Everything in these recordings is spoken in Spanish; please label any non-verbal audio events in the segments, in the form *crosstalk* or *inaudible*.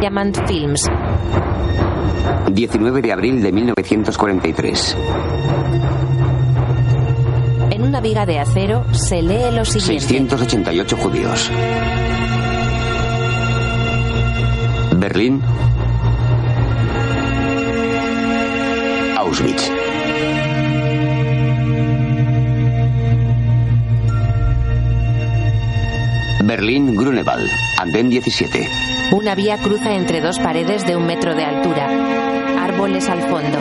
Diamond Films. 19 de abril de 1943. En una viga de acero se lee lo siguiente. 688 judíos. Berlín. Auschwitz. Berlín, Grunewald, andén 17. Una vía cruza entre dos paredes de un metro de altura. Árboles al fondo.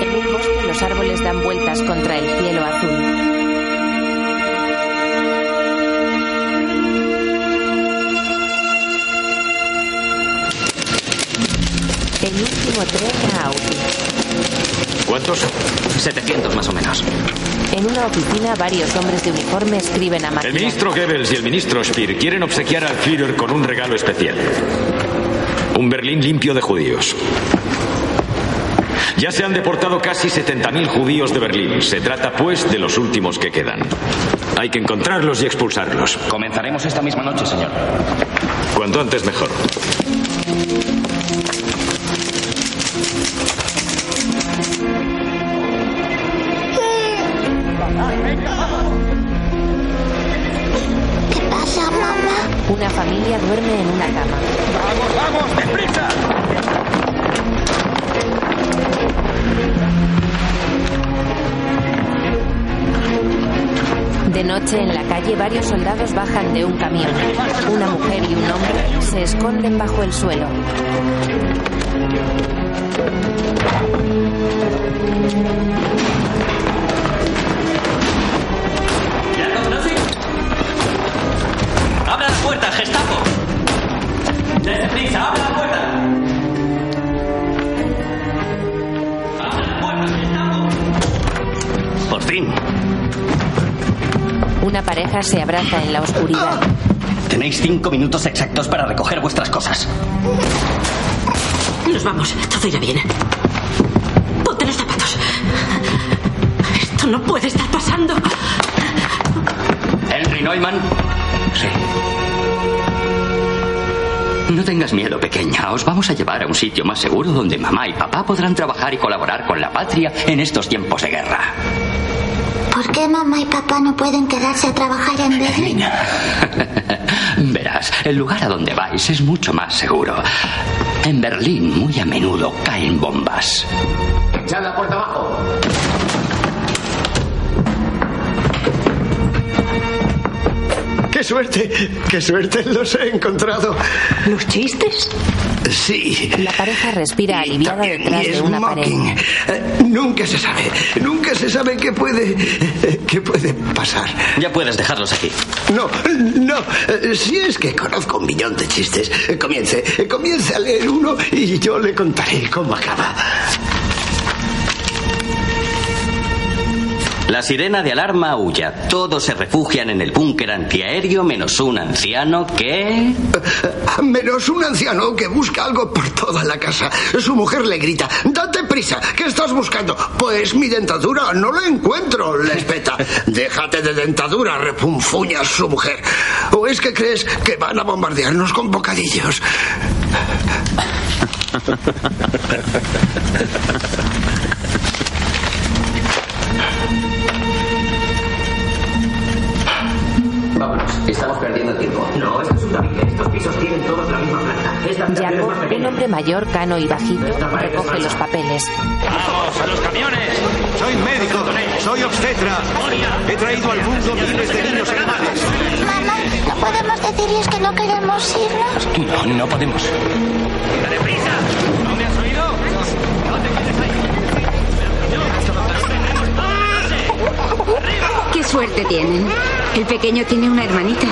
En un bosque los árboles dan vueltas contra el cielo azul. El último tren a Audi. ¿Cuántos? 700 más o menos. En una oficina, varios hombres de uniforme escriben a El ministro Goebbels y el ministro Speer quieren obsequiar al Führer con un regalo especial. Un Berlín limpio de judíos. Ya se han deportado casi 70.000 judíos de Berlín. Se trata, pues, de los últimos que quedan. Hay que encontrarlos y expulsarlos. Comenzaremos esta misma noche, señor. Cuanto antes mejor. Familia duerme en una cama. ¡Vamos, vamos! ¡Deprisa! De noche en la calle varios soldados bajan de un camión. Una mujer y un hombre se esconden bajo el suelo. Una pareja se abraza en la oscuridad. Tenéis cinco minutos exactos para recoger vuestras cosas. Nos vamos, todo irá bien. Ponte los zapatos. Esto no puede estar pasando. Henry Neumann. Sí. No tengas miedo, pequeña. Os vamos a llevar a un sitio más seguro donde mamá y papá podrán trabajar y colaborar con la patria en estos tiempos de guerra. ¿Por qué mamá y papá no pueden quedarse a trabajar en Berlín? *laughs* Verás, el lugar a donde vais es mucho más seguro. En Berlín muy a menudo caen bombas. ¡Echad la puerta abajo! ¡Qué suerte! ¡Qué suerte! Los he encontrado. ¿Los chistes? Sí. La pareja respira aliviada detrás Y de una pared. Eh, Nunca se sabe. Nunca se sabe qué puede. qué puede pasar. Ya puedes dejarlos aquí. No, no. eh, Si es que conozco un millón de chistes. Eh, Comience. Comience a leer uno y yo le contaré cómo acaba. La sirena de alarma aúlla. Todos se refugian en el búnker antiaéreo menos un anciano que... *laughs* Menos un anciano que busca algo por toda la casa. Su mujer le grita, date prisa, ¿qué estás buscando? Pues mi dentadura, no la encuentro, le espeta. *laughs* Déjate de dentadura, repunfuña su mujer. ¿O es que crees que van a bombardearnos con bocadillos? *laughs* Vámonos, estamos perdiendo tiempo. No, esto es un tabique. Estos pisos tienen todos la misma planta. Jacob, un hombre mayor, cano y bajito, recoge los papeles. ¡Vamos, a los camiones! Soy médico, soy obstetra. He traído al mundo miles de niños animales. Mamá, ¿no podemos decirles que no queremos irnos? No, no podemos. ¡Dale prisa! ¿No me has oído? No te quedes ahí. Qué suerte tienen. El pequeño tiene una hermanita.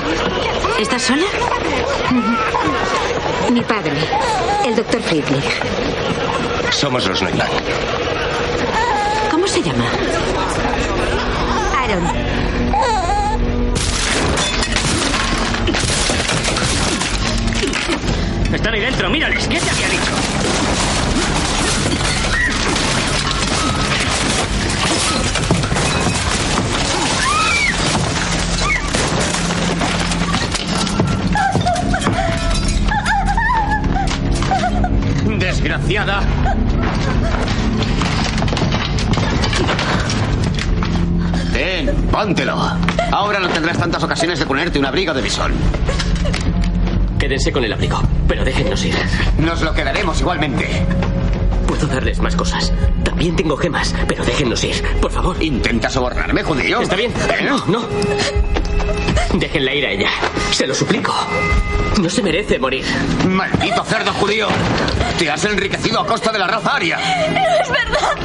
¿Estás sola? Mi padre, el doctor Friedrich. Somos los Neumann. ¿Cómo se llama? Aaron. Están ahí dentro, mírales. ¿Qué te había dicho? Desgraciada! Ten, póntelo. Ahora no tendrás tantas ocasiones de ponerte un abrigo de bisón. Quédense con el abrigo, pero déjennos ir. Nos lo quedaremos igualmente. Puedo darles más cosas. También tengo gemas, pero déjennos ir, por favor. ¿Intenta sobornarme, judío? Está bien. No, no. Déjenla ir a ella. Se lo suplico. No se merece morir. ¡Maldito cerdo judío! Te has enriquecido a costa de la raza aria. Es verdad.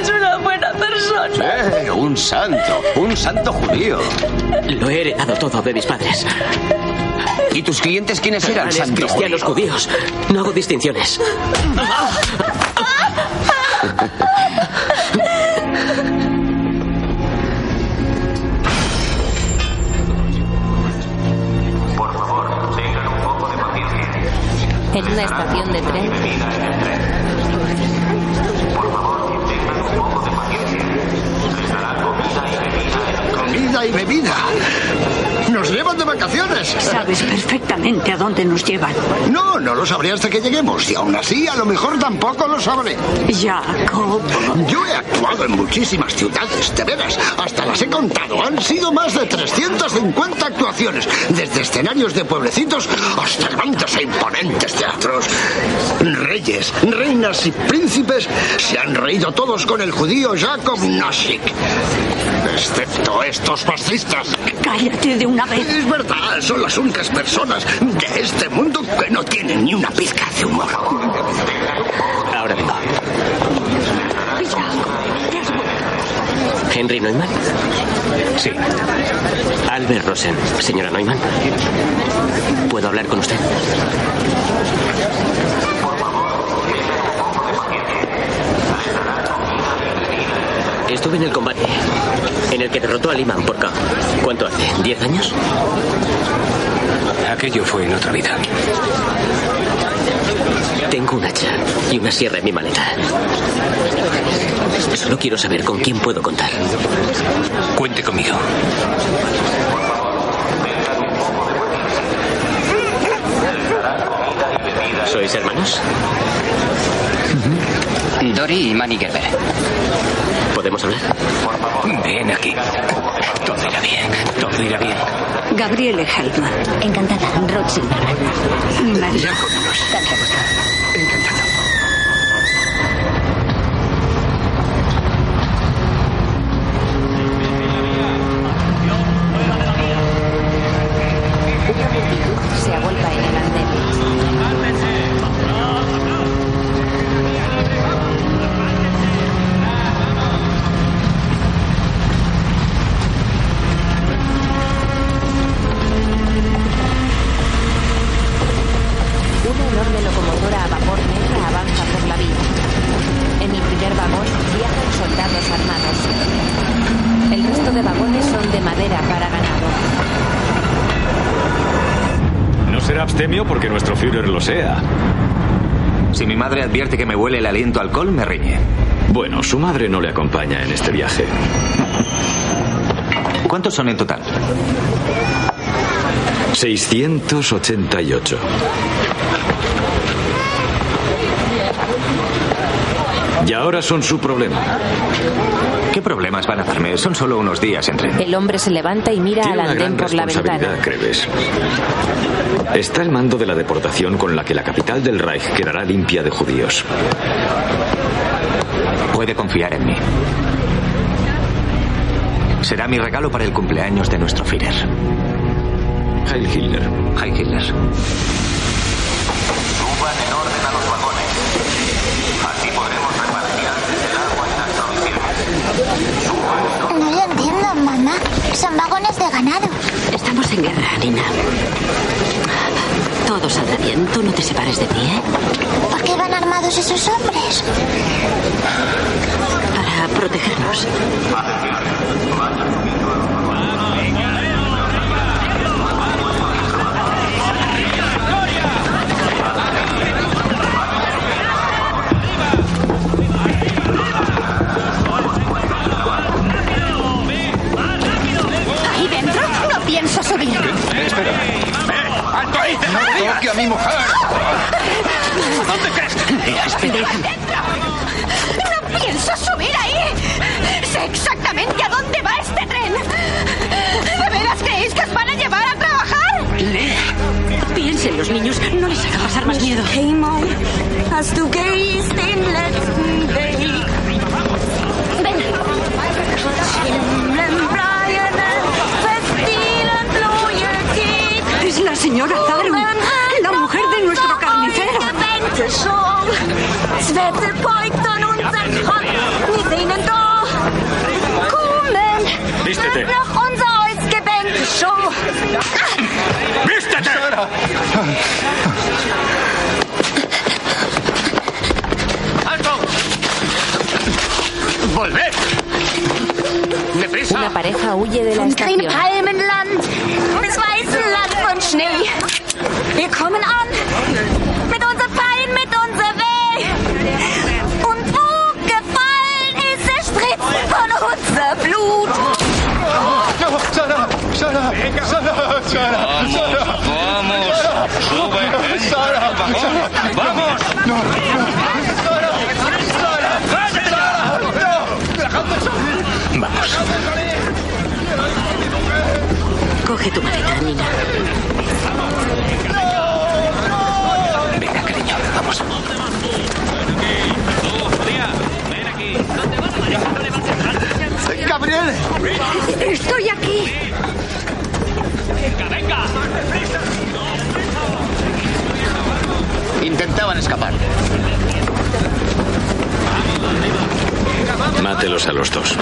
Es una buena persona. Eh, un santo, un santo judío. Lo he heredado todo de mis padres. ¿Y tus clientes quiénes eran, santo cristianos, judío? judíos. No hago distinciones. Vacaciones. Sabes perfectamente a dónde nos llevan. No, no lo sabré hasta que lleguemos. Y aún así, a lo mejor tampoco lo sabré. Jacob. Yo he actuado en muchísimas ciudades, de veras. Hasta las he contado. Han sido más de 350 actuaciones. Desde escenarios de pueblecitos hasta grandes e imponentes teatros. Reyes, reinas y príncipes se han reído todos con el judío Jacob Nozick. Excepto estos fascistas. Cállate de una vez. Es verdad, son las únicas personas de este mundo que no tienen ni una pizca de humor. Ahora vengo. ¿Henry Neumann? Sí. Albert Rosen. Señora Neumann. ¿Puedo hablar con usted? Estuve en el combate el que derrotó al imán por K. ¿Cuánto hace? ¿Diez años? Aquello fue en otra vida. Tengo un hacha y una sierra en mi maleta. Solo quiero saber con quién puedo contar. Cuente conmigo. ¿Sois hermanos? Dory y Manny Gerber. ¿Podemos hablar? Ven aquí. Todo irá bien. Todo irá bien. Gabriele Heldman. Encantada, Silverman. Mi marido. Advierte que me huele el aliento a alcohol, me riñe. Bueno, su madre no le acompaña en este viaje. ¿Cuántos son en total? 688. Y ahora son su problema. ¿Qué problemas van a darme? Son solo unos días entre. El hombre se levanta y mira Tiene al andén por la ventana. responsabilidad, Creves. Está al mando de la deportación con la que la capital del Reich quedará limpia de judíos. Puede confiar en mí. Será mi regalo para el cumpleaños de nuestro Führer. Heil Hitler. Heil Hitler. Suban en orden a los vagones. Así podremos repartir antes el agua en las provisiones. No lo entiendo, mamá. Son vagones de ganado. Estamos en guerra, Nina. Todo saldrá bien. Tú no te separes de ti, ¿eh? ¿Por qué van armados esos hombres? Para protegernos. Ahí ¡Alto ahí! ¡No toque a mi mujer! ¿Dónde crees? Espera. ¡No pienso subir ahí! ¡Sé exactamente a dónde va este tren! ¿De veras creéis que os van a llevar a trabajar? Piensen los niños, no les haga pasar más miedo. Hey, señora Zaru, la mujer de nuestro carnicero. Vístete. ¡Vístete! ¡Alto! ¡Volved! ¡Deprisa! Una pareja huye de la estación. an, Schnee. Wir kommen an. Mit unserem Pfeilen, mit unserem Weh. Und wo gefallen ist, der Spritzen von unser Blut. Sarah, Sarah, Sarah, Sarah. Vamos, sube, Sarah. Vamos. Sarah, Sarah, Sarah. Vamos. Coge tu maleta, Nina. Venga, cariño, vamos. Gabriel, Estoy aquí. Intentaban escapar. Mátelos a los dos.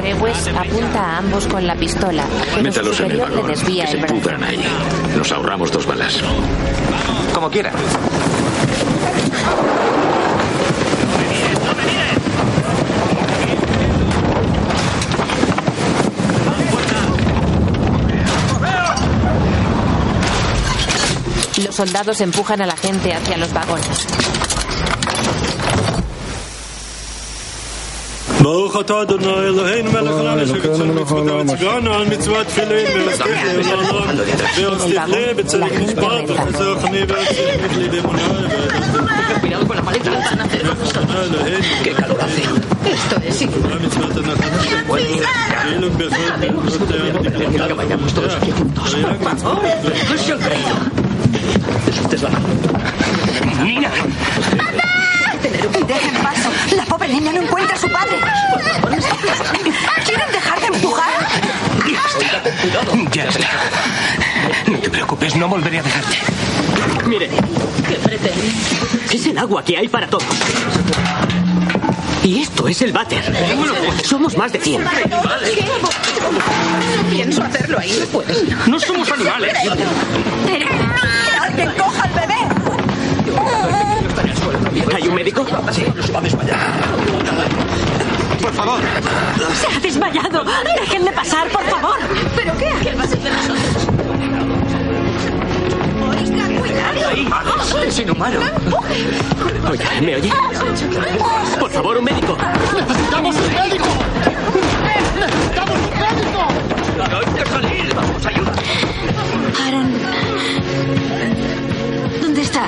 Crewes apunta a ambos con la pistola, pero Métalos en el le vagón. desvía Que se el brazo. pudran ahí. Nos ahorramos dos balas. Como quiera. Los soldados empujan a la gente hacia los vagones. ברוך אתה אדוני אלוהינו מלך העולם אשר קדשנו מצוות וצגרנו על מצוות תפילין ולזכיר לעולם והצליח לי בצדק משפט וחזר חמי והצליח לי באמונה Cuidado con la maleta. Qué calor hace. Esto es Que vayamos todos aquí juntos. Por favor. ¿Qué se han Dejen paso. La pobre niña no encuentra a su padre. ¿Quieren dejar de empujar? Ya está. No te preocupes, no volveré a dejarte. Mire. ¿Qué pretende? Es el agua que hay para todos. Y esto es el váter. Somos más de 100. No pienso hacerlo ahí. No puedes. No somos animales. ¡Que coja al bebé! ¿Hay un médico? Sí, va a desmayar. Por favor. Se ha desmayado. Déjenle pasar, por favor. ¿Pero qué haces? ¡Cuidado! ¡Es inhumano! Oye, ¿me oye? Por favor, un médico. ¡Necesitamos un médico! ¡Necesitamos un médico! ¡Hay que salir! ¡Vamos, ayuda!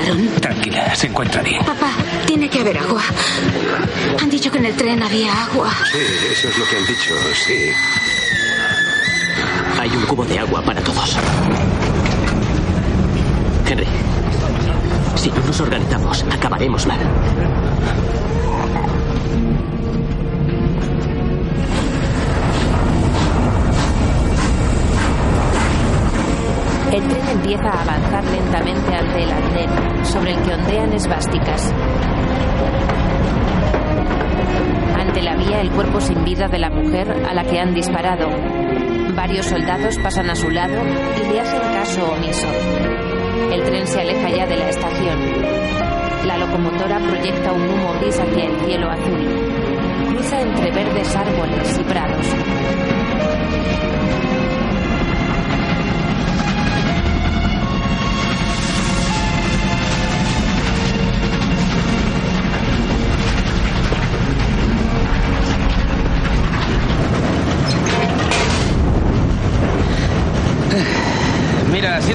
Aaron? Tranquila, se encuentra bien. Papá, tiene que haber agua. Han dicho que en el tren había agua. Sí, eso es lo que han dicho, sí. Hay un cubo de agua para todos. Henry, si no nos organizamos, acabaremos mal. El tren empieza a avanzar lentamente ante el andén, sobre el que ondean esvásticas. Ante la vía, el cuerpo sin vida de la mujer a la que han disparado. Varios soldados pasan a su lado y le hacen caso omiso. El tren se aleja ya de la estación. La locomotora proyecta un humo gris hacia el cielo azul. Cruza entre verdes árboles y prados.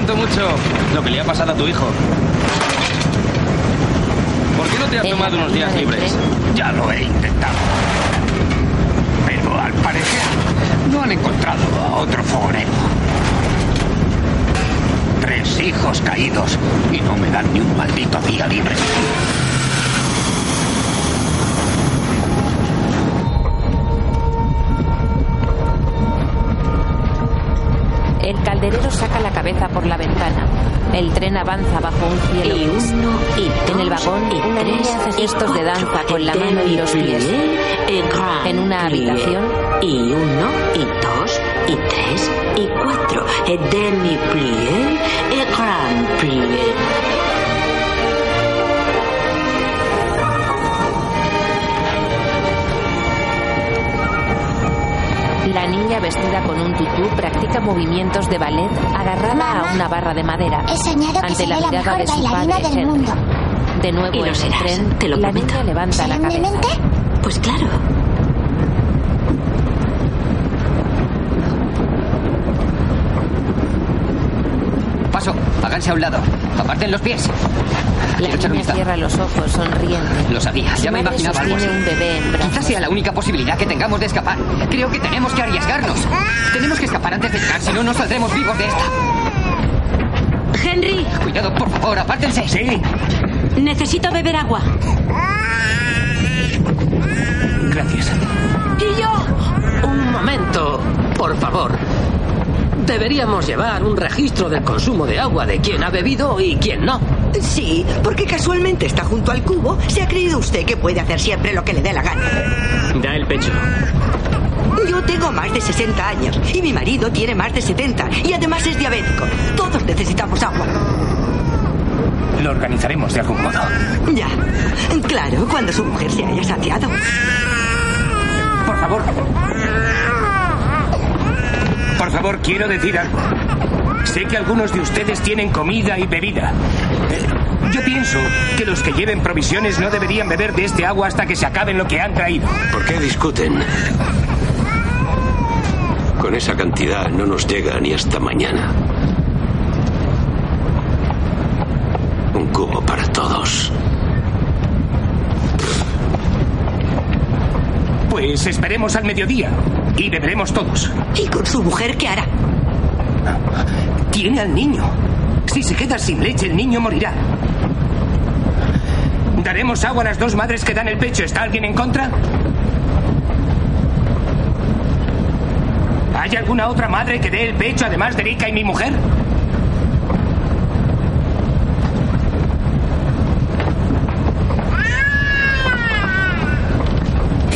Pecho lo que le ha pasado a tu hijo. ¿Por qué no te has tomado unos días libres? Ya lo he intentado. Pero al parecer no han encontrado a otro fogonero. Tres hijos caídos y no me dan ni un maldito día libre. El calderero saca la cabeza por la ventana. El tren avanza bajo un cielo Y uno, y En el dos, vagón, y tres, gestos de danza con la mano y los pies. En una plié. habitación. Y uno, y dos, y tres, y cuatro. Et demi-plié, et grand plié. La niña vestida con un tutú practica movimientos de ballet agarrada a una barra de madera. He soñado que ante seré la la mirada mejor de su bailarina padre del Henry. mundo. De nuevo Y lo en el serás, tren, te lo la prometo. niña levanta la cabeza. ¿Solemnemente? Pues claro. Paso, háganse a un lado. Aparten los pies. La Quiero niña cierra los ojos sonriente. Lo sabía, Su ya me madre imaginaba algo así. un bebé en brazos. Quizás sea la única posibilidad que tengamos de escapar. Creo que tenemos que arriesgarnos. Tenemos que escapar antes de llegar, si no, no saldremos vivos de esta. Henry, Cuidado, por favor, apártense. Sí, necesito beber agua. gracias. ¿Y yo? Un momento, por favor. Deberíamos llevar un registro del consumo de agua de quién ha bebido y quién no. Sí, porque casualmente está junto al cubo. ¿Se ha creído usted que puede hacer siempre lo que le dé la gana? Da el pecho. Yo tengo más de 60 años y mi marido tiene más de 70 y además es diabético. Todos necesitamos agua. Lo organizaremos de algún modo. Ya. Claro, cuando su mujer se haya saciado. Por favor. Por favor, quiero decir algo. Sé que algunos de ustedes tienen comida y bebida. Yo pienso que los que lleven provisiones no deberían beber de este agua hasta que se acaben lo que han traído. ¿Por qué discuten? Con esa cantidad no nos llega ni hasta mañana. Un cubo para todos. Pues esperemos al mediodía y beberemos todos. ¿Y con su mujer qué hará? Tiene al niño. Si se queda sin leche, el niño morirá. Daremos agua a las dos madres que dan el pecho. ¿Está alguien en contra? ¿Hay alguna otra madre que dé el pecho además de Erika y mi mujer?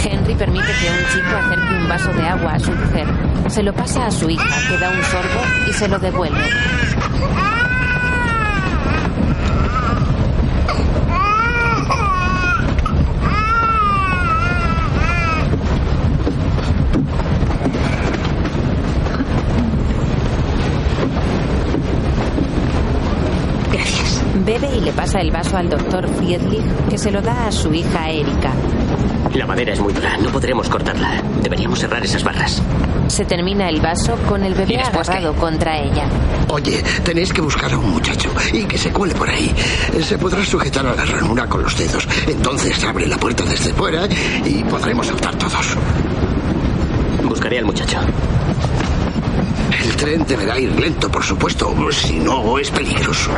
Henry permite que un chico acerque un vaso de agua a su mujer. Se lo pasa a su hija, que da un sorbo y se lo devuelve. Gracias. Bebe y le pasa el vaso al doctor Friedrich, que se lo da a su hija Erika. La madera es muy dura, no podremos cortarla. Deberíamos cerrar esas barras. Se termina el vaso con el bebé agarrado contra ella. Oye, tenéis que buscar a un muchacho y que se cuele por ahí. Se podrá sujetar a la ranura con los dedos. Entonces abre la puerta desde fuera y podremos saltar todos. Buscaré al muchacho. El tren deberá ir lento, por supuesto. Si no, es peligroso.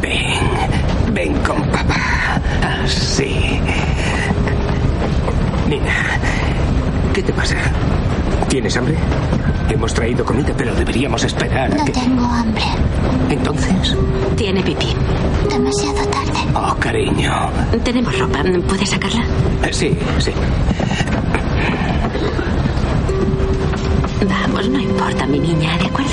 Ven, ven con papá. Así. Nina, ¿qué te pasa? ¿Tienes hambre? Comida, pero deberíamos esperar a No que... tengo hambre. Entonces... Tiene pipí. Demasiado tarde. Oh, cariño. Tenemos ropa. ¿Puedes sacarla? Eh, Sí, sí. Vamos, no importa, mi niña, ¿de acuerdo?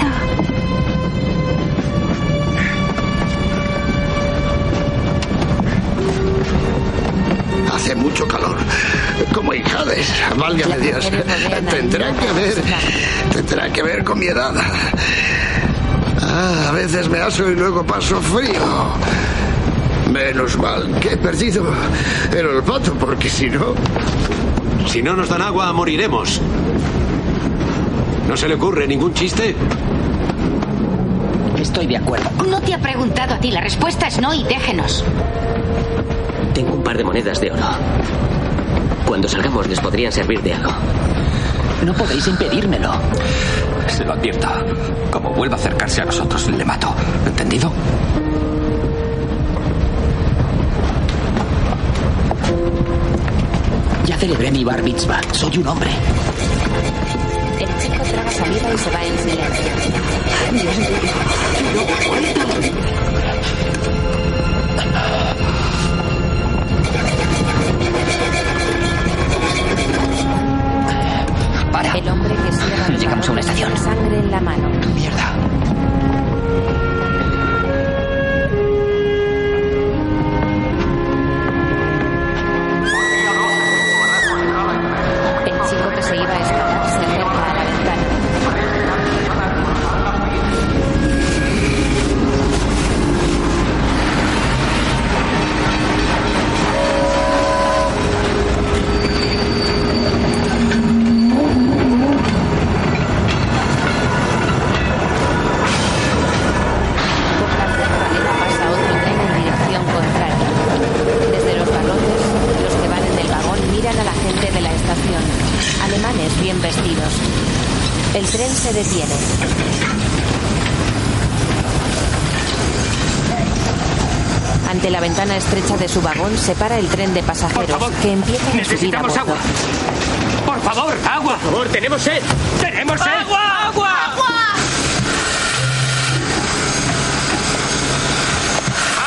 Válgame Dios. *laughs* Tendrá que ver. Tendrá que ver con mi edad. Ah, a veces me aso y luego paso frío. Menos mal que he perdido el olfato, porque si no... Si no nos dan agua, moriremos. ¿No se le ocurre ningún chiste? Estoy de acuerdo. No te ha preguntado a ti. La respuesta es no y déjenos. Tengo un par de monedas de oro. Cuando salgamos les podrían servir de algo. No podéis impedírmelo. Se lo advierto. Como vuelva a acercarse a nosotros, le mato. ¿Entendido? Ya celebré mi bar mitzvah. Soy un hombre. El chico traga saliva y se va en silencio. Para. El hombre que *laughs* Llegamos a una estación. sangre en la mano. Su vagón se para el tren de pasajeros que empiezan a subir a Necesitamos bordo. agua. Por favor, agua. Por favor, tenemos sed. Tenemos sed. Agua, agua.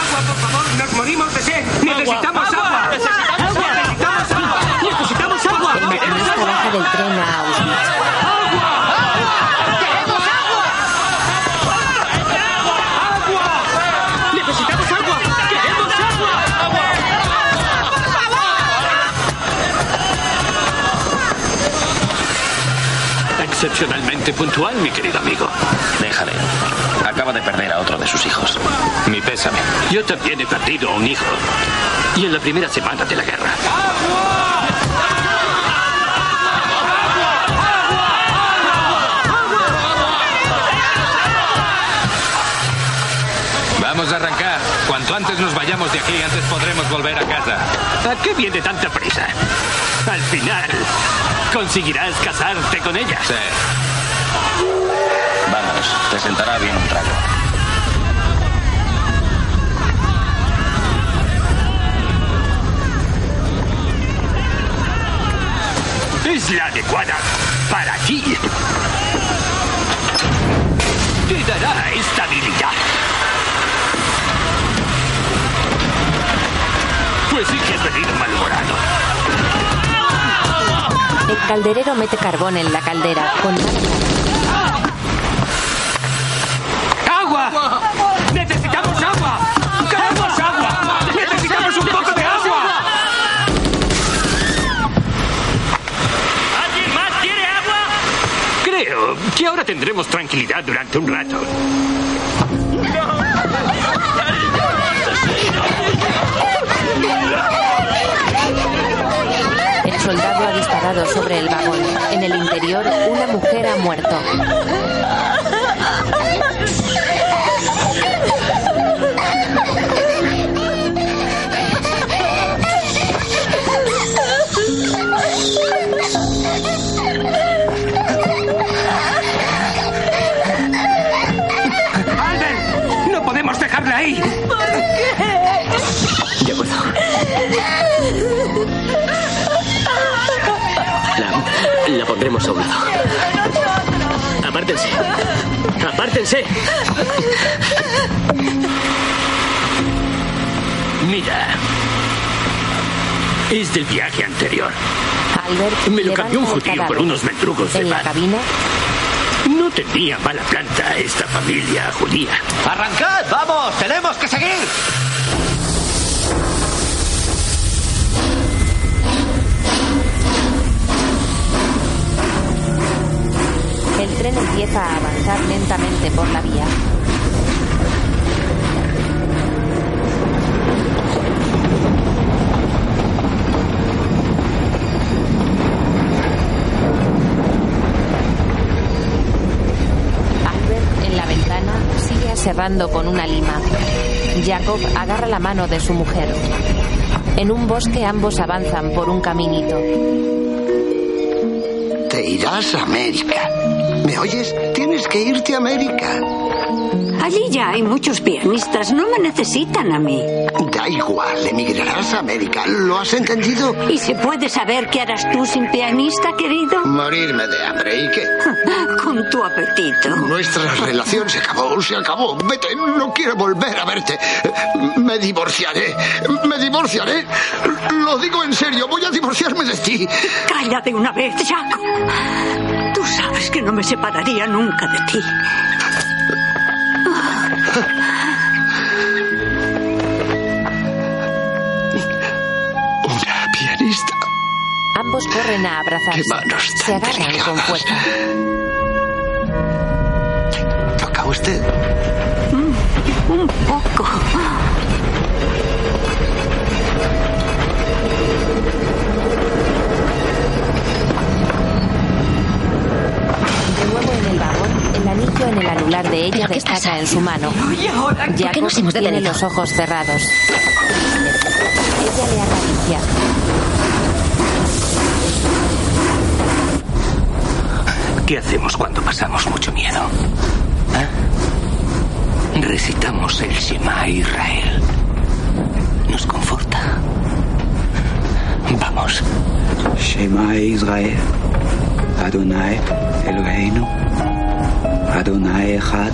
Agua, por favor. Nos morimos de sed. Necesitamos agua. Necesitamos agua. Necesitamos agua. Necesitamos agua. El maquinista baja del tren a Excepcionalmente puntual, mi querido amigo. Déjale. Acaba de perder a otro de sus hijos. Mi pésame. Yo también he perdido a un hijo. Y en la primera semana de la guerra. Vamos a arrancar. Cuanto antes nos vayamos de aquí, antes podremos volver a casa. ¿A qué viene tanta prisa? Al final, conseguirás casarte con ella. Sí. Vamos, te sentará bien un trago. Es la adecuada para ti. Te dará estabilidad. Pues sí que has venido malhumorado. El calderero mete carbón en la caldera. Con ¡Agua! ¡Necesitamos agua! ¡Queremos agua! ¡Necesitamos un poco de agua! ¿Alguien más quiere agua? Creo que ahora tendremos tranquilidad durante un rato. Sobre el vagón. En el interior, una mujer ha muerto. Pondremos a un lado. Apártense. Apártense. Mira. Es del viaje anterior. Albert Me lo cambió un judío por unos mendrugos de En la cabina, No tenía mala planta esta familia judía. ¡Arrancad! ¡Vamos! ¡Tenemos que seguir! empieza a avanzar lentamente por la vía. Albert en la ventana sigue aserrando con una lima. Jacob agarra la mano de su mujer. En un bosque ambos avanzan por un caminito. Te irás a América. ¿Me oyes? Tienes que irte a América. Allí ya hay muchos pianistas, no me necesitan a mí. Da igual, emigrarás a América. ¿Lo has entendido? ¿Y se puede saber qué harás tú sin pianista, querido? Morirme de hambre. ¿Y qué? *laughs* Con tu apetito. Nuestra relación se acabó, se acabó. Vete, no quiero volver a verte. Me divorciaré. Me divorciaré. Lo digo en serio, voy a divorciarme de ti. Calla de una vez, Jaco. Tú sabes que no me separaría nunca de ti. Una pianista. Ambos corren a abrazarse. Qué manos Se tan agarran con delicadas. fuerza. ¿Toca usted? Un poco. Anillo en el anular de ella destaca en su mano. Jacob nos hemos tiene los ojos cerrados. Ella le acaricia. ¿Qué hacemos cuando pasamos mucho miedo? ¿Eh? Recitamos el Shema Israel. Nos conforta. Vamos. Shema Israel, Adonai Eloheinu, Adonai Echad,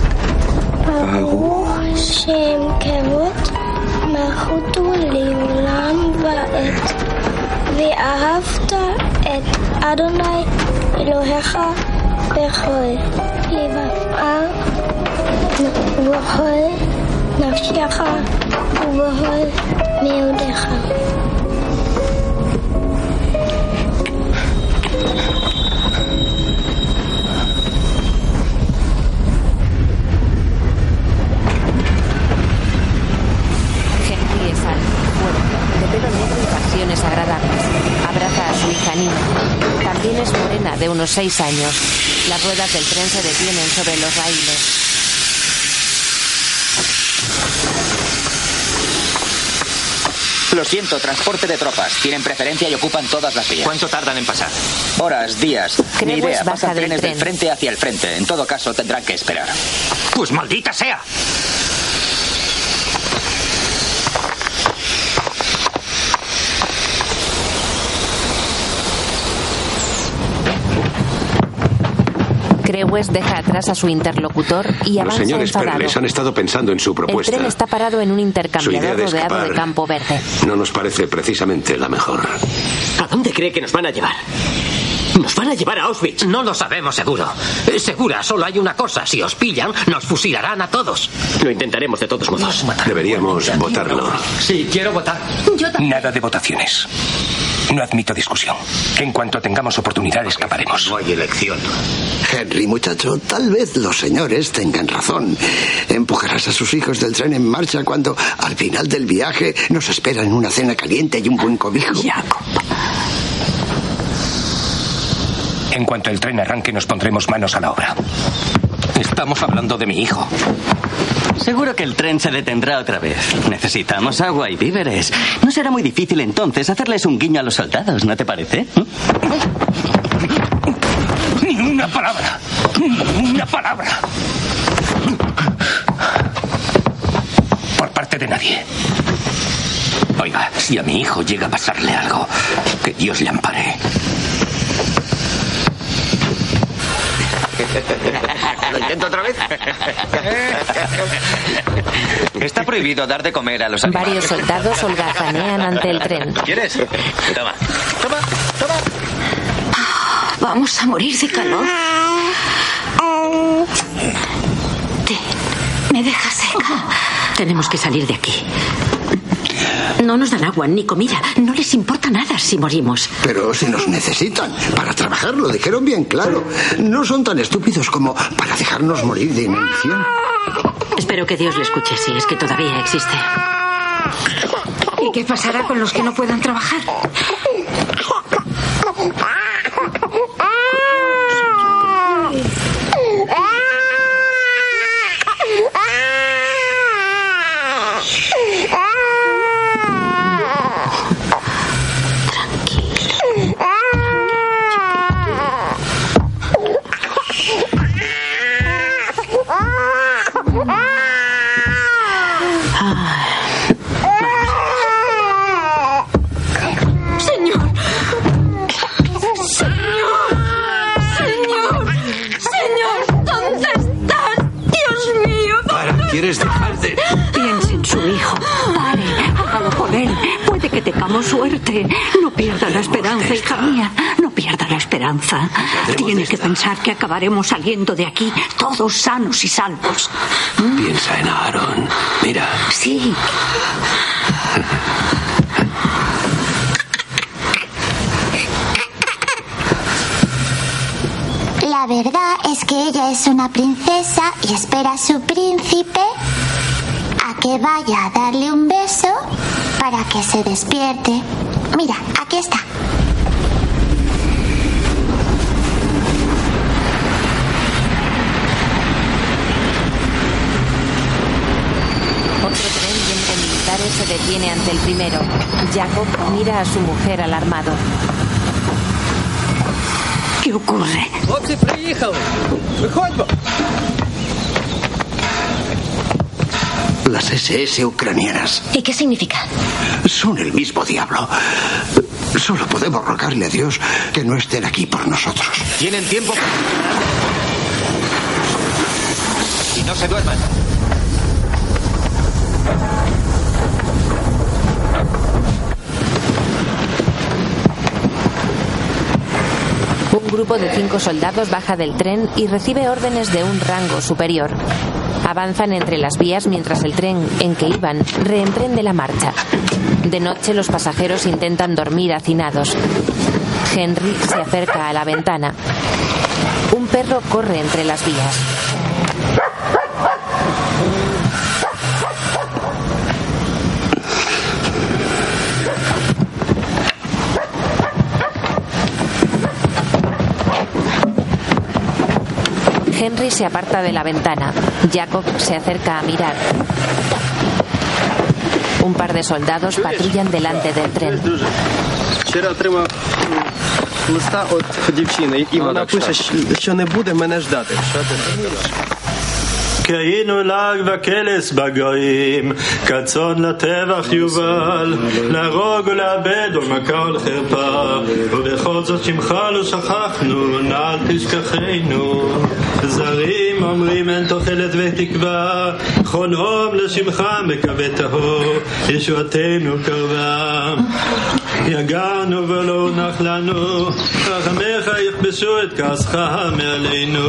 Baruch שם כבוד מלכותו לעולם ועד. ואהבת את אדוני אלוהיך בכל לבבך ובכל נפשך ובכל מאודיך. Unos seis años. Las ruedas del tren se detienen sobre los raíles. Lo siento, transporte de tropas. Tienen preferencia y ocupan todas las vías. ¿Cuánto tardan en pasar? Horas, días. Ni idea. Pasan del trenes del tren. frente hacia el frente. En todo caso, tendrán que esperar. Pues maldita sea. Crewes deja atrás a su interlocutor y Los avanza señores enfadado. Perles han estado pensando en su El propuesta. tren está parado en un intercambiador de rodeado de campo verde. No nos parece precisamente la mejor. ¿A dónde cree que nos van a llevar? Nos van a llevar a Auschwitz. No lo sabemos seguro. Eh, Segura, solo hay una cosa. Si os pillan, nos fusilarán a todos. Lo intentaremos de todos modos. Deberíamos votarlo. Sí, quiero votar. Nada de votaciones. No admito discusión. En cuanto tengamos oportunidad, escaparemos. No hay elección. Henry, muchacho, tal vez los señores tengan razón. Empujarás a sus hijos del tren en marcha cuando al final del viaje nos esperan una cena caliente y un buen cobijo. En cuanto el tren arranque, nos pondremos manos a la obra. Estamos hablando de mi hijo. Seguro que el tren se detendrá otra vez. Necesitamos agua y víveres. No será muy difícil entonces hacerles un guiño a los soldados, ¿no te parece? Ni una palabra. Ni una palabra. Por parte de nadie. Oiga, si a mi hijo llega a pasarle algo, que Dios le ampare. *laughs* ¿Lo intento otra vez? Está prohibido dar de comer a los animales. Varios soldados holgazanean ante el tren. ¿Quieres? Toma. Vamos a morir de calor. Te- me deja seca. Tenemos que salir de aquí. No nos dan agua ni comida. No les importa nada si morimos. Pero si nos necesitan para trabajar, lo dijeron bien claro. No son tan estúpidos como para dejarnos morir de inanición. Espero que Dios le escuche si es que todavía existe. ¿Y qué pasará con los que no puedan trabajar? Suerte. No pierda la esperanza, hija mía. No pierda la esperanza. Tiene que pensar que acabaremos saliendo de aquí todos sanos y salvos. Piensa en Aaron. Mira. Sí. La verdad es que ella es una princesa y espera a su príncipe a que vaya a darle un beso para que se despierte. Mira, aquí está. Otro tren lleno de militares se detiene ante el primero. Jacob mira a su mujer alarmado. ¿Qué ocurre? Las SS ucranianas. ¿Y qué significa? Son el mismo diablo. Solo podemos rogarle a Dios que no estén aquí por nosotros. Tienen tiempo para... Y no se duerman. Un grupo de cinco soldados baja del tren y recibe órdenes de un rango superior. Avanzan entre las vías mientras el tren en que iban reemprende la marcha. De noche los pasajeros intentan dormir hacinados. Henry se acerca a la ventana. Un perro corre entre las vías. Henry se aparta de la ventana. Jacob se acerca a mirar. Un par de soldados patrullan delante del tren. Вчора отримав м, листа від дівчини, і вона пише, щ- що не буде мене ждати. כי היינו לעג וקלס בגויים, כצאן לטבח יובל, להרוג ולאבד ומכה ולחרפה, ובכל זאת שמך לא שכחנו, נעל תשכחנו. זרים אומרים אין תוחלת ותקווה, חונאום לשמך מקווה טהור, ישועתנו קרבה. יגענו ולא הונח לנו, רחמיך יכבשו את כעסך מעלינו.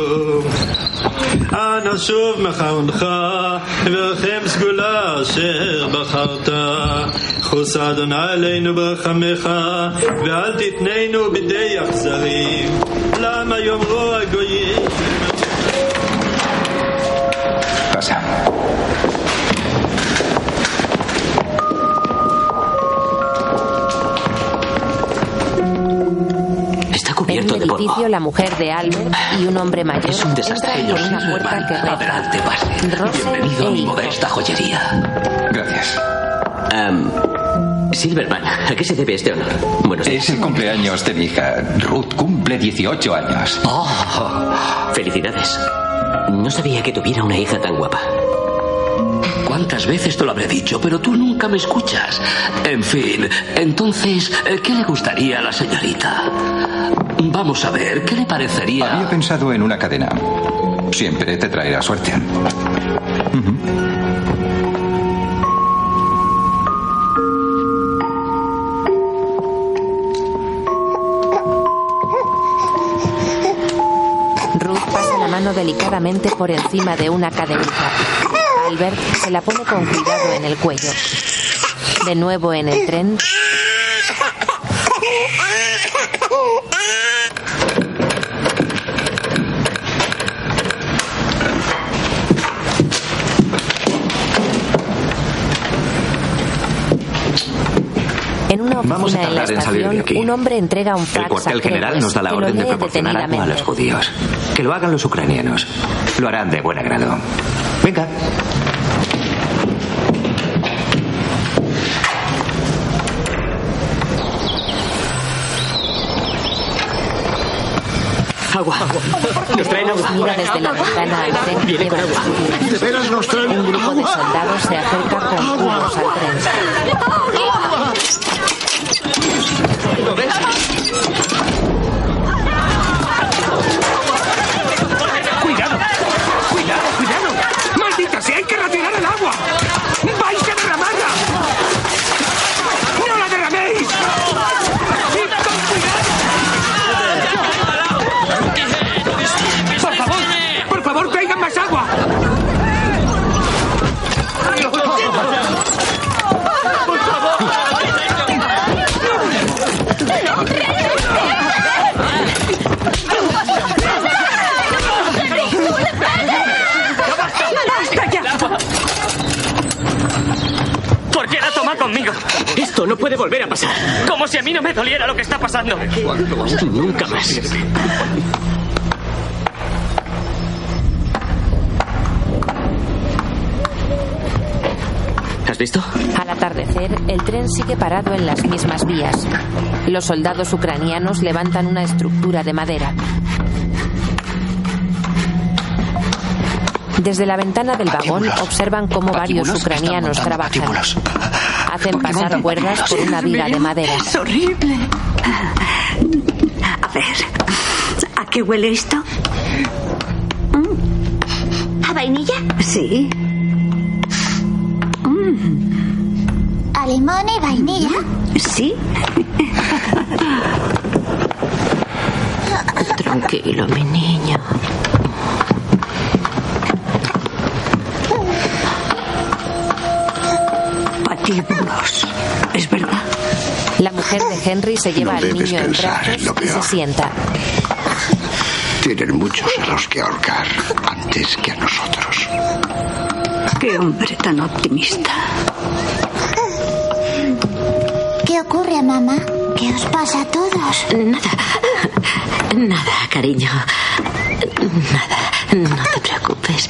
אנא שוב מכאונך, ורחם סגולה אשר בחרת. חוס אדוני עלינו ברחמך, ואל תתננו בידי אכזרים. למה יאמרו הגויים? Cubierto en un edificio, la mujer de Albert y un hombre mayor Es un desastre. entran por una puerta que reza Bienvenido a e mi hijo. modesta joyería. Gracias. Silverman, ¿a qué se debe este honor? Bueno, Es el cumpleaños de mi hija. Ruth cumple 18 años. Oh, felicidades. No sabía que tuviera una hija tan guapa. ¿Cuántas veces te lo habré dicho? Pero tú nunca me escuchas. En fin, entonces, eh, ¿qué le gustaría a la señorita? Vamos a ver, ¿qué le parecería? Había pensado en una cadena. Siempre te traerá suerte. Ruth pasa la mano delicadamente por encima de una cadenita. Albert se la pone con cuidado en el cuello. De nuevo en el tren, en una Vamos a oficina en la tardar en salir de estación, aquí. un hombre entrega un fax El cuartel general nos da la orden de proporcionar agua a los judíos. Que lo hagan los ucranianos. Lo harán de buen agrado. Venga. Agua. Nos traen agua. Mira desde la ventana al tren que lleva. ¿De veras nos traen Un grupo de soldados se acerca con cubos al tren. ¿Lo ves? Esto no puede volver a pasar. Como si a mí no me doliera lo que está pasando. Nunca más. ¿Has visto? Al atardecer, el tren sigue parado en las mismas vías. Los soldados ucranianos levantan una estructura de madera. Desde la ventana del vagón observan cómo varios ucranianos trabajan. Hacen pasar cuerdas por una viga de madera. Es horrible. A ver, ¿a qué huele esto? ¿A vainilla? Sí. ¿A limón y vainilla? Sí. Tranquilo, mi niño. Mujer de Henry se lleva No al debes niño en pensar en brazos lo y se peor. sienta. Tienen muchos a los que ahorcar antes que a nosotros. Qué hombre tan optimista. ¿Qué ocurre, mamá? ¿Qué os pasa a todos? Nada. Nada, cariño. Nada. No te preocupes.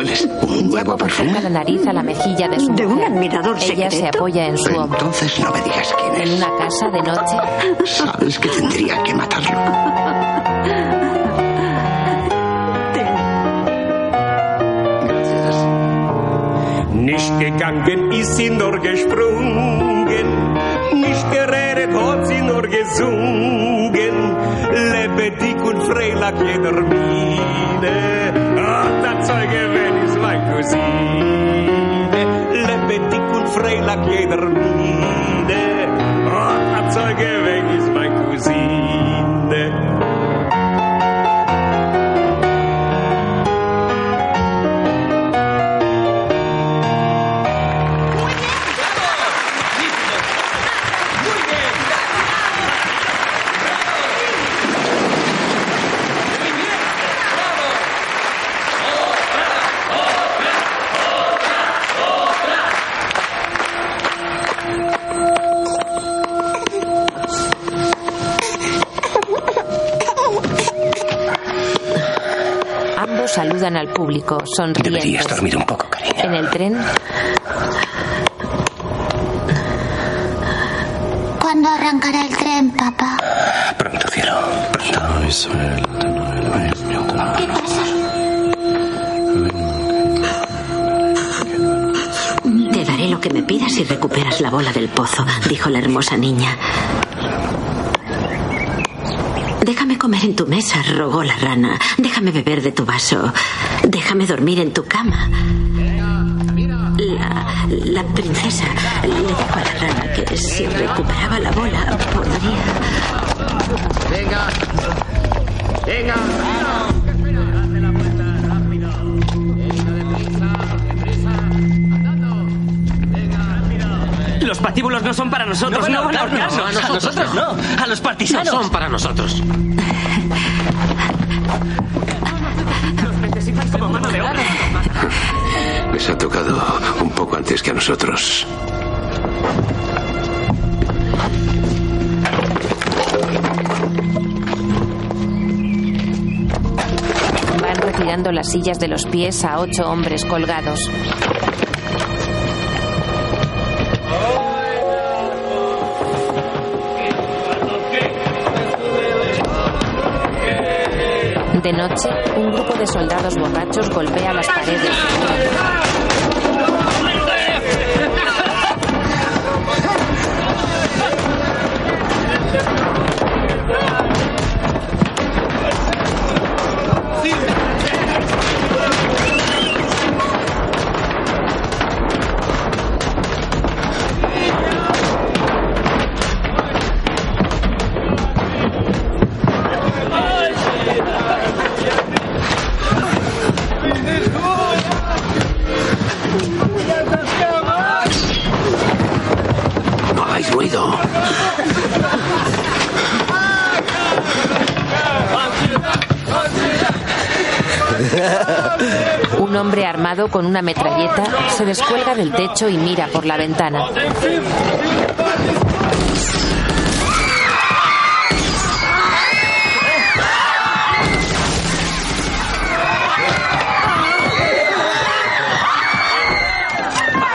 Hueles. Un nuevo perfume. Acerca la nariz a la mejilla de su De un admirador Ella se apoya en su hombro. Entonces no me digas quién En es. una casa de noche, Sabes que tendría que matarlo. Nicht gegangen ist sie nur gesprungen, nicht geredet hat sie nur gesungen. Lebendig und frei lag jeder Miene. Ach, zeugen wenn ich mein Cousine. Lebedik und Freilach jeder wenn mein Cousine. Saludan al público, sonrientes. Deberías dormir un poco, cariño. En el tren, ¿Cuándo arrancará el tren, papá? Pronto, cielo. Pronto. ¿Qué pasa? Te daré lo que me pidas si recuperas la bola del pozo, dijo la hermosa niña. Déjame comer en tu mesa, rogó la rana. Déjame beber de tu vaso. Déjame dormir en tu cama. La, la princesa le dijo a la rana que si recuperaba la bola podría... Venga. Venga. Los patíbulos no son para nosotros, no, van a ahorcarnos. No, a nosotros no. A los No partisanos. son para nosotros. como mano de obra. Les ha tocado un poco antes que a nosotros. van retirando las sillas de los pies a ocho hombres colgados. De noche, un grupo de soldados borrachos golpea las paredes. Con una metralleta se descuelga del techo y mira por la ventana.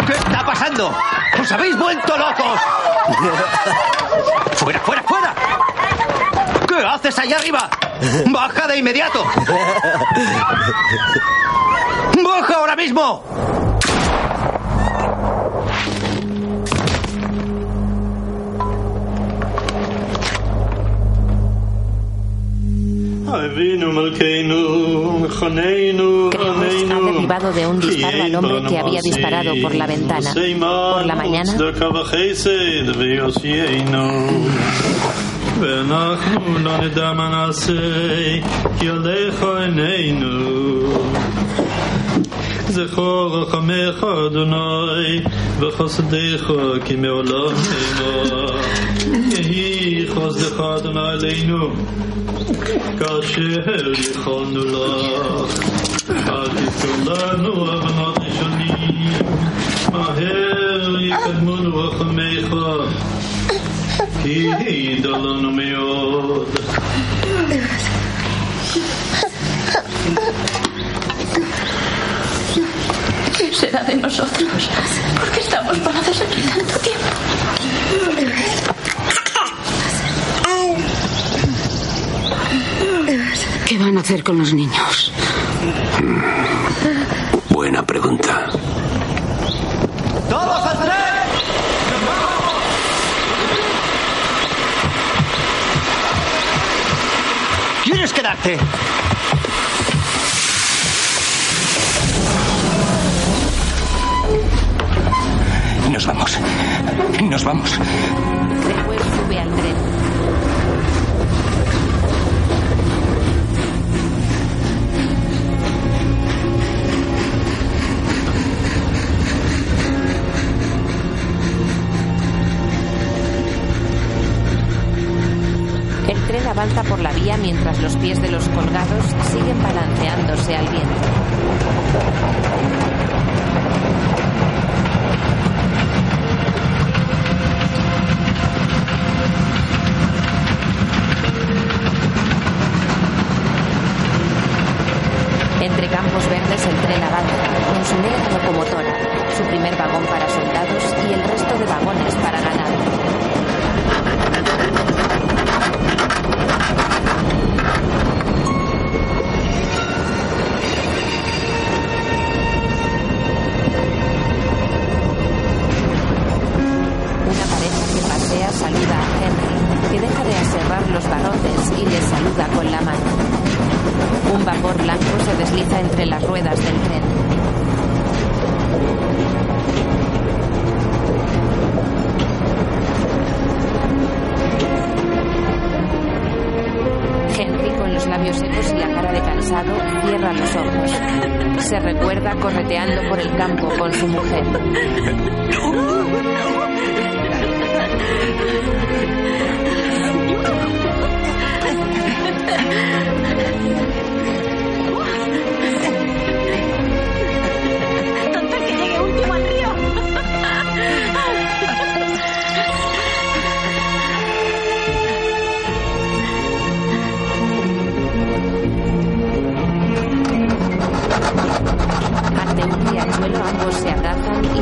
¿Qué está pasando? ¡Os habéis vuelto locos! ¡Fuera, fuera, fuera! ¿Qué haces allá arriba? ¡Baja de inmediato! ¡Baja ahora mismo! אבינו מלכנו, חננו, Ha derribado de un disparo al hombre que había disparado por la ventana. Por la mañana, צדקה וחסד ויושיענו. ואנחנו לא נדע מה נעשה, כי עליך עינינו. זכור רחמך אדוני, וחסדיך כי מעולם אימה. יהי חסדך אדוני עלינו, כאשר יכולנו לך. אל תזכור לנו הבנות ראשונים, מהר יקדמונו רחמיך, כי דלנו מאוד. ¿Qué será de nosotros? ¿Por qué estamos parados aquí tanto tiempo? ¿Qué van a hacer con los niños? Buena pregunta. ¡Todos al tren! ¿Quieres quedarte? Nos vamos. Nos vamos. después sube al tren. El tren avanza por la vía mientras los pies de los colgados siguen balanceándose al viento. Entre campos verdes el tren avanza con su negra locomotora, su primer vagón para soldados y el resto de vagones para ganado. Una pareja que pasea saluda a Henry, que deja de aserrar los barrotes y le saluda con la mano. Vapor blanco se desliza entre las ruedas del tren. Henry, con los labios secos y la cara de cansado, cierra los ojos. Se recuerda correteando por el campo con su mujer. *laughs*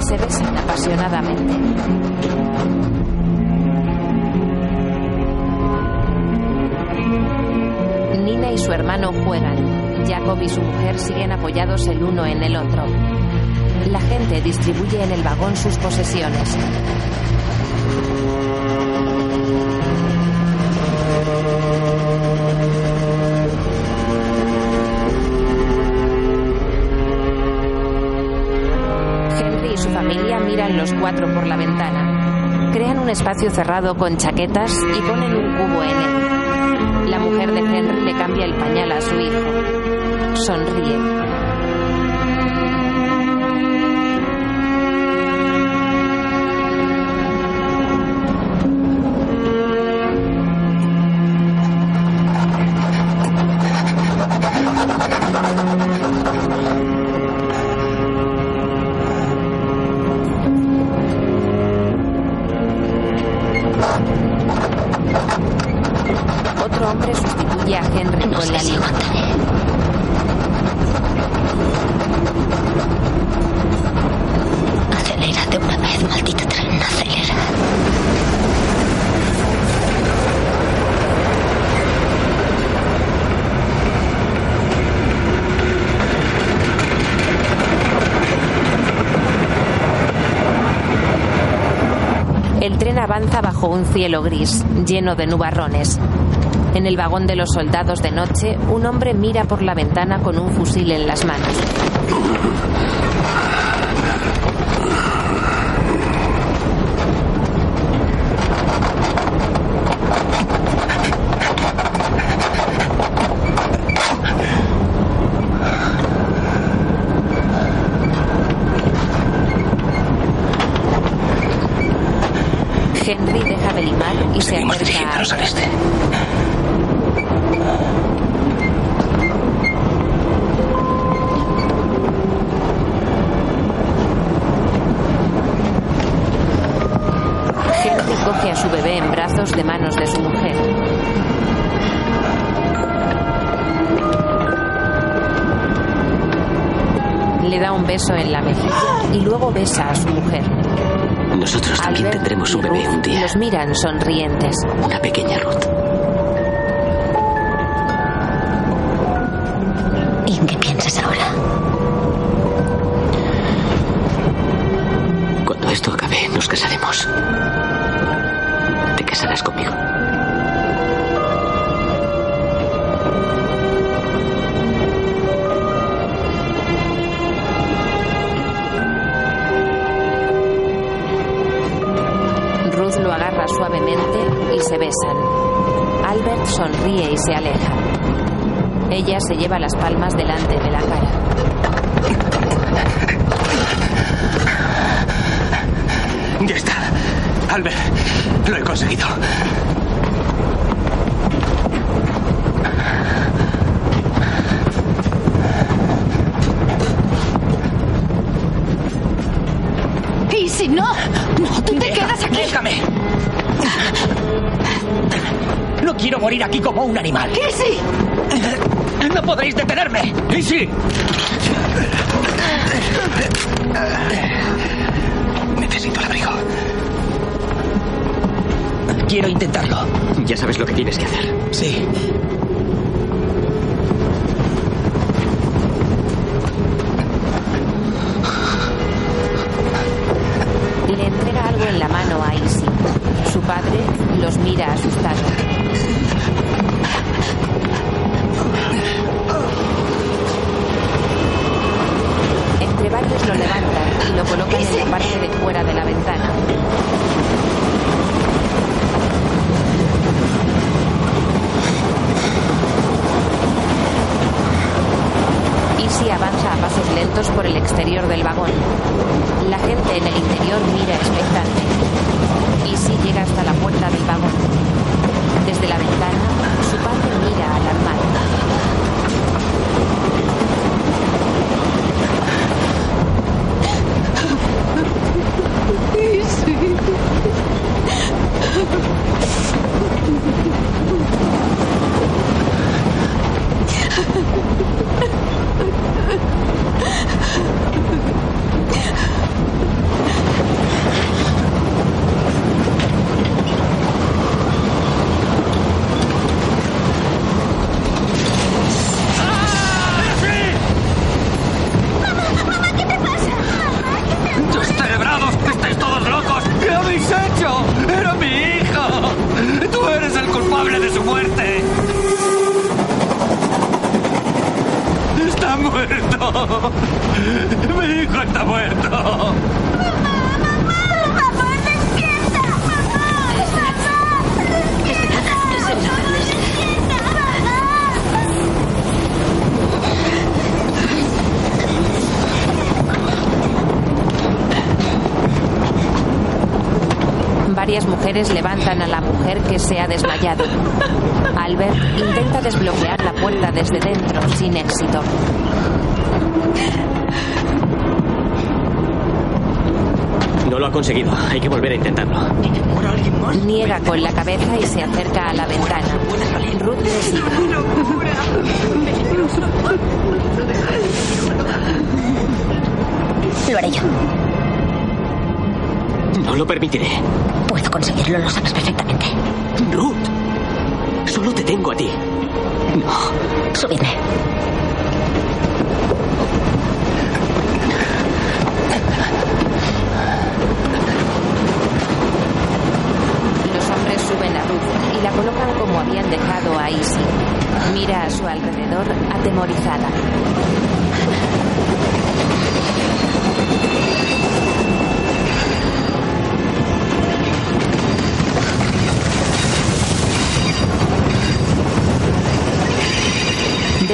se besan apasionadamente. Nina y su hermano juegan. Jacob y su mujer siguen apoyados el uno en el otro. La gente distribuye en el vagón sus posesiones. Cuatro por la ventana. Crean un espacio cerrado con chaquetas y ponen un cubo en él. La mujer de Henry le cambia el pañal a su hijo. Sonríe. Un cielo gris, lleno de nubarrones. En el vagón de los soldados de noche, un hombre mira por la ventana con un fusil en las manos. Henry deja de limar y se Seguimos acerca a dirigiéndonos al este. Henry coge a su bebé en brazos de manos de su mujer. Le da un beso en la mejilla y luego besa a su mujer. Nosotros también Albert tendremos un bebé un día. Los miran sonrientes. Una pequeña Ruth. Se lleva las palmas delante de la cara. Ya está. Albert, lo he conseguido. ¿Y si no? No, tú te quedas aquí. Déjame. No quiero morir aquí como un animal. ¿Qué sí? No podréis detenerme. ¿Y sí? Necesito el abrigo. Quiero intentarlo. Ya sabes lo que tienes que hacer. Sí. Le entrega algo en la mano a Izzy. Su padre los mira asustado. Entre varios lo levantan y lo colocan en la parte de fuera de la ventana. Izzy avanza a pasos lentos por el del vagón. La gente en el interior mira expectante. Izzy llega hasta la puerta del vagón. Desde la ventana, su padre mira alarmado. ¡Descerebrados! ¡Estáis todos locos! ¿Qué habéis hecho? ¡Era mi hija! ¡Tú eres el culpable de su muerte! ¡Está muerto! ¡Mi hijo está muerto! Varias mujeres levantan a la mujer que se ha desmayado. Albert intenta desbloquear la puerta desde dentro sin éxito. No lo ha conseguido. Hay que volver a intentarlo. Niega con la cabeza y se acerca a la ventana. Ruth le sigue. Lo haré yo. No lo permitiré. Conseguirlo, lo sabes perfectamente. Ruth, solo te tengo a ti. No. Subidme. Los hombres suben a Ruth y la colocan como habían dejado a Izzy. Mira a su alrededor atemorizada.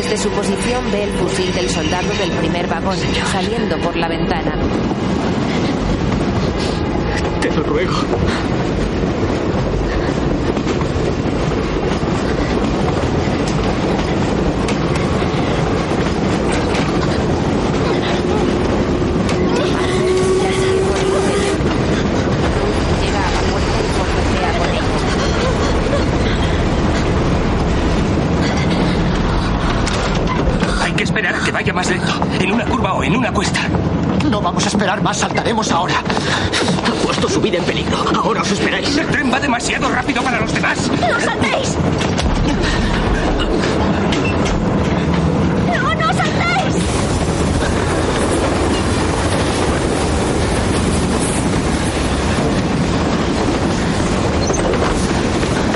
Desde su posición ve el fusil del soldado del primer vagón saliendo por la ventana. Te lo ruego. Llega a la puerta y forcejea con ella. Hay que esperar a que vaya más lento. En una curva o en una cuesta. No vamos a esperar más, saltaremos ahora. Ha puesto su vida en peligro. Ahora os esperáis. El tren va demasiado rápido para los demás. ¡No saltéis! ¡No, no saltéis!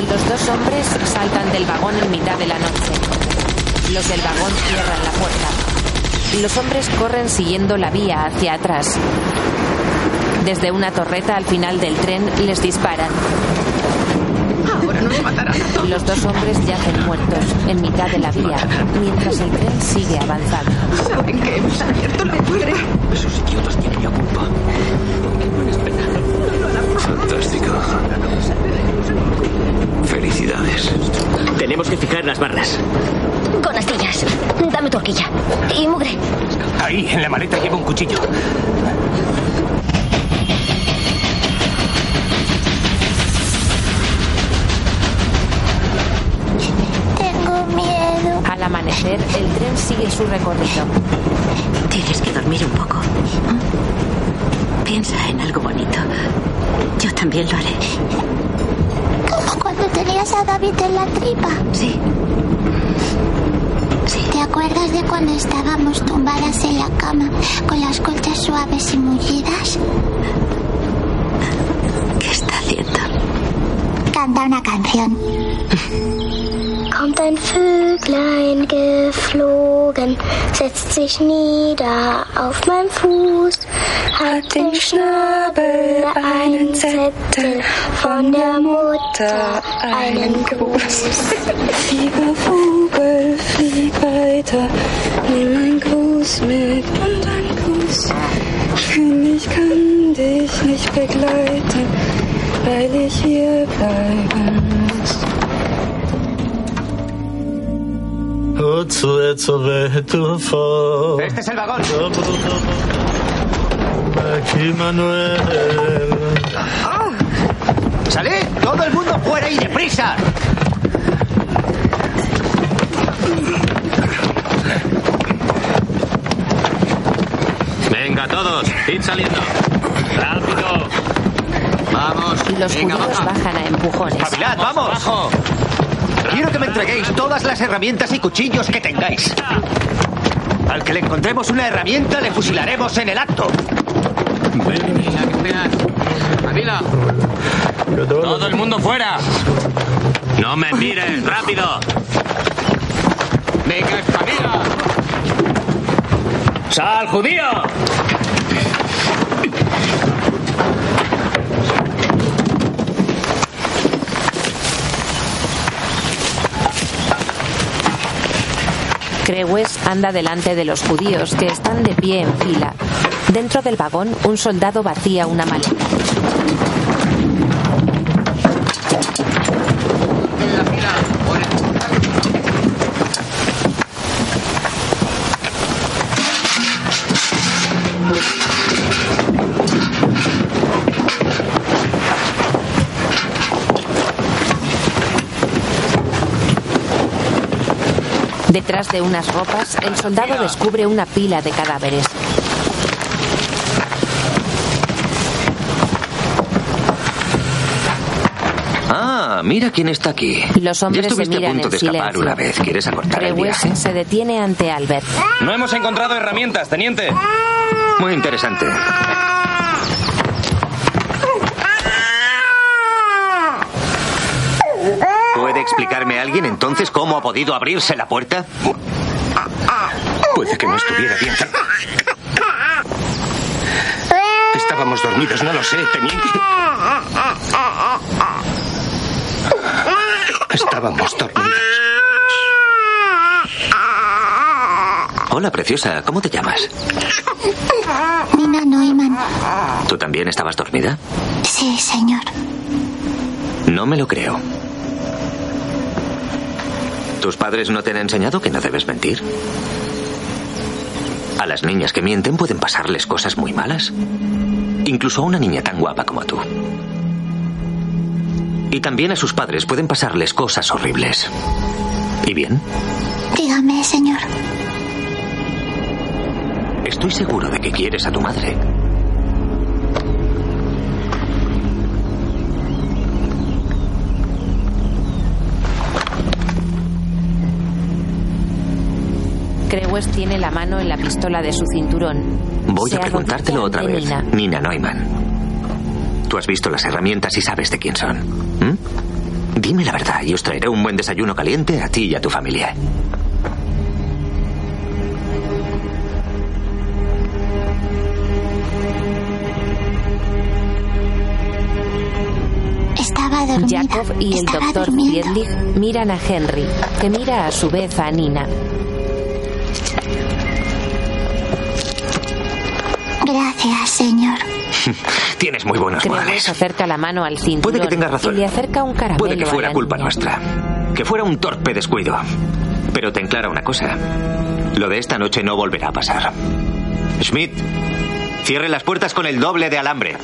Los dos hombres saltan del vagón en mitad de la noche. Los del vagón cierran la puerta. Los hombres corren siguiendo la vía hacia atrás. Desde una torreta al final del tren les disparan. Ahora nos matarán a todos. Los dos hombres yacen muertos en mitad de la vía, mientras el tren sigue avanzando. Saben que hemos abierto la puerta. Esos idiotas tienen la culpa. Fantástico. Felicidades. Tenemos que fijar las barras. Con astillas. Dame tu horquilla. Y mugre. Ahí, en la maleta lleva un cuchillo. Tengo miedo. Al amanecer, el tren sigue su recorrido. Tienes que dormir un poco. Piensa en algo bonito. Yo también lo haré. Como cuando tenías a David en la tripa. Sí. ¿Te acuerdas de cuando estábamos tumbadas en la cama con las colchas suaves y mullidas? ¿Qué está haciendo? Canta una canción. *laughs* Kommt ein Vöglein geflogen, setzt sich nieder auf meinen Fuß, hat im Schnabel einen Zettel von der Mutter, einen Gruß. Lieber Vogel, flieg weiter, nimm einen Gruß mit und ein Kuss. Denn ich kann dich nicht begleiten, weil ich hier bleiben muss. Este es el vagón. Aquí Manuel. ¡Salid! ¡Todo el mundo fuera y deprisa! Venga, todos, id saliendo. ¡Rápido! Vamos. Los Venga, judíos baja. bajan a empujones. ¡Espabilad, vamos! ¡Bajo! Quiero que me entreguéis todas las herramientas y cuchillos que tengáis. Al que le encontremos una herramienta, le fusilaremos en el acto. Avila. ¡Todo el mundo fuera! ¡No me mires! ¡Rápido! Venga, espabila. ¡Sal, judío! Crewes anda delante de los judíos que están de pie en fila. Dentro del vagón, un soldado vacía una maleta. Detrás de unas ropas, el soldado descubre una pila de cadáveres. Ah, mira quién está aquí. Los ya hombres se estuviste a miran punto en de escapar silencio. una vez. ¿Quieres acortar el viaje? se detiene ante Albert. No hemos encontrado herramientas, teniente. Muy interesante. ¿Puede explicarme alguien entonces cómo ha podido abrirse la puerta? Puede que no estuviera bien. Estábamos dormidos, no lo sé, teniente. Estábamos dormidos. Hola, preciosa. ¿Cómo te llamas? Nina Neumann. ¿Tú también estabas dormida? Sí, señor. No me lo creo. ¿Tus padres no te han enseñado que no debes mentir? A las niñas que mienten pueden pasarles cosas muy malas. Incluso a una niña tan guapa como tú. Y también a sus padres pueden pasarles cosas horribles. ¿Y bien? Dígame, señor. Estoy seguro de que quieres a tu madre. Crewes tiene la mano en la pistola de su cinturón. Voy Se a preguntártelo otra vez. Nina. Nina Neumann. Tú has visto las herramientas y sabes de quién son. ¿m? Dime la verdad y os traeré un buen desayuno caliente a ti y a tu familia. Estaba dormida. Jacob y el Estaba doctor. Friedrich miran a Henry, que mira a su vez a Nina. Gracias, señor. *laughs* Tienes muy buenos Crewes modales. acerca la mano al cinturón Puede que tengas razón. y le acerca un caramelo Puede que a fuera la culpa niña. nuestra. Que fuera un torpe descuido. Pero ten clara una cosa. Lo de esta noche no volverá a pasar. Schmidt, cierre las puertas con el doble de alambre.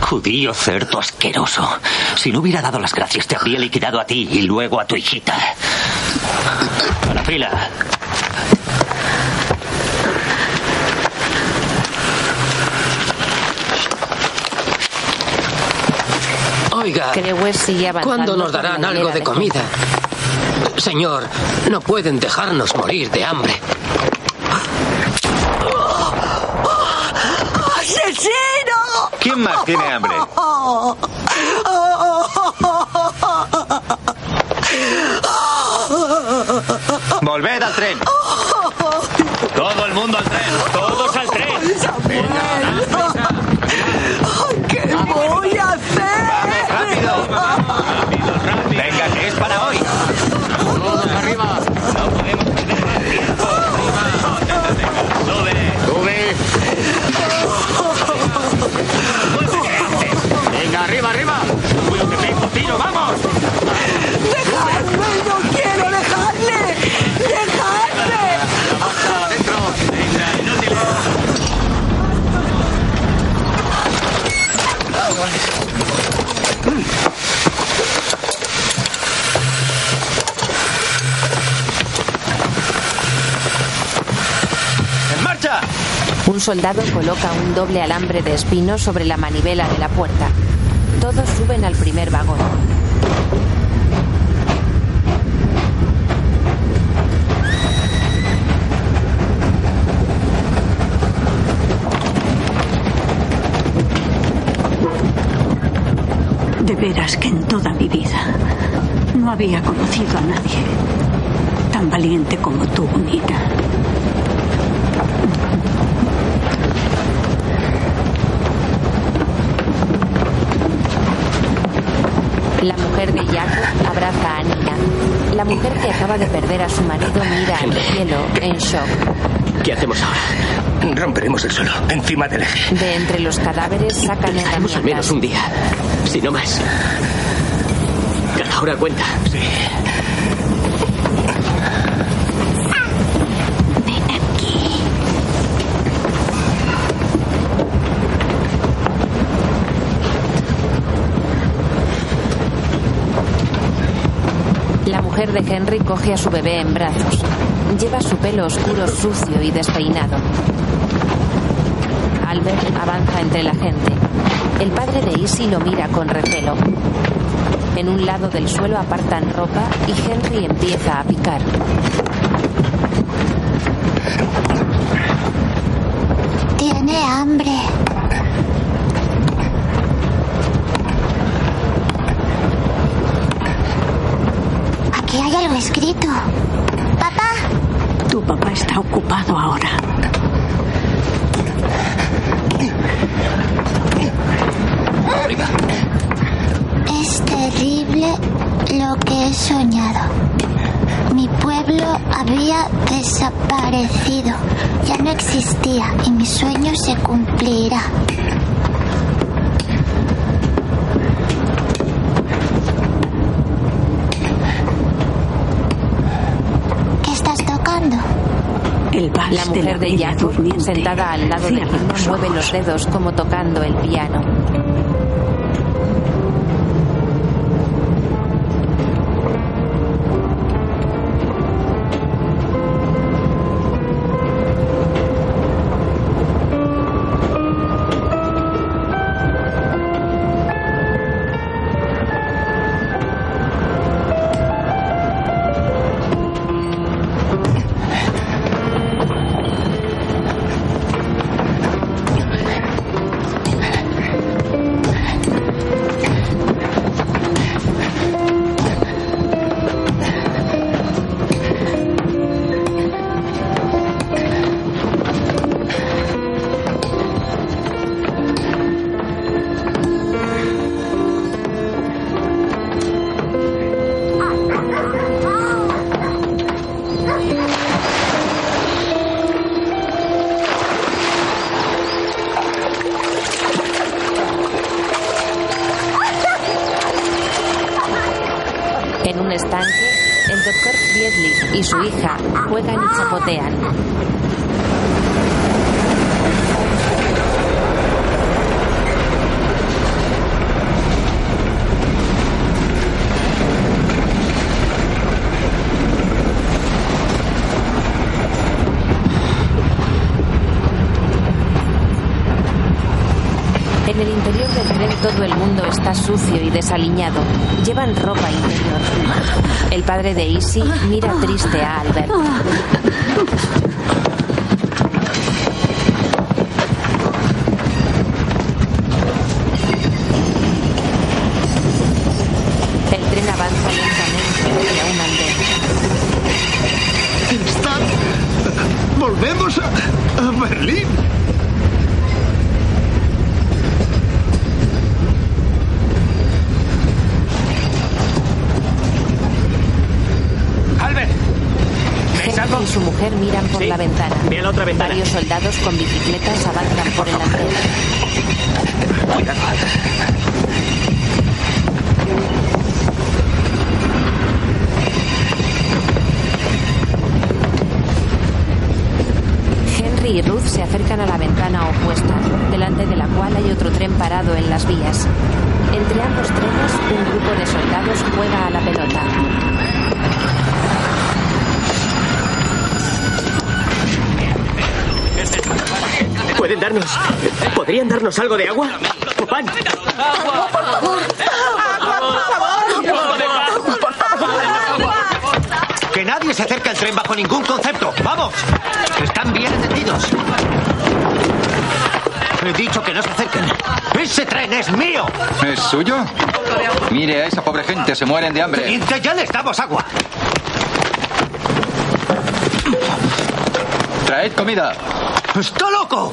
Judío cerdo asqueroso. Si no hubiera dado las gracias, te habría liquidado a ti y luego a tu hijita. A la fila. Avanzando ¿cuándo nos darán algo de comida? Señor, no pueden dejarnos morir de hambre. ¡Asesino! ¿Quién más tiene hambre? *laughs* Volved al tren. *laughs* Todo el mundo al tren. Un soldado coloca un doble alambre de espino sobre la manivela de la puerta. Todos suben al primer vagón. De veras que en toda mi vida no había conocido a nadie tan valiente como tú, Nina. La mujer de Jacob abraza a Nina. La mujer que acaba de perder a su marido mira al cielo en shock. ¿Qué hacemos ahora? Romperemos el suelo, encima del eje. De entre los cadáveres sacan Estaremos al menos herramientas. un día, si no más. Cada hora cuenta. Sí. Mujer de Henry coge a su bebé en brazos. Lleva su pelo oscuro, sucio y despeinado. Albert avanza entre la gente. El padre de Izzy lo mira con recelo. En un lado del suelo apartan ropa y Henry empieza a picar. Tiene hambre. Aquí hay algo escrito. Papá. Tu papá está ocupado ahora. Es terrible lo que he soñado. Mi pueblo había desaparecido. Ya no existía y mi sueño se cumplirá. ¿Qué estás tocando? El vals La de mujer de sentada al lado de los mueve los dedos como tocando el piano. Está sucio y desaliñado. Llevan ropa interior. El padre de Izzy mira triste a Albert. El tren avanza lentamente hacia un andén. ¡Están! ¡Volvemos a, a Berlín! Albert, Henry y su mujer miran por la ventana. Ve a la otra ventana. Varios soldados con bicicletas avanzan por el andén. Henry y Ruth se acercan a la ventana opuesta, delante de la cual hay otro tren parado en las vías. Entre ambos trenes, un grupo de soldados juega a la pelota. ¿Podrían darnos algo de agua? ¿O pan? ¡Agua, por favor! ¡Agua, por favor! Que nadie se acerque al tren bajo ningún concepto. ¡Vamos! Están bien entendidos. He dicho que no se acerquen. ¡Ese tren es mío! ¿Es suyo? Mire a esa pobre gente, se mueren de hambre. Teniente, ya les damos agua. Traed comida. ¡Está loco!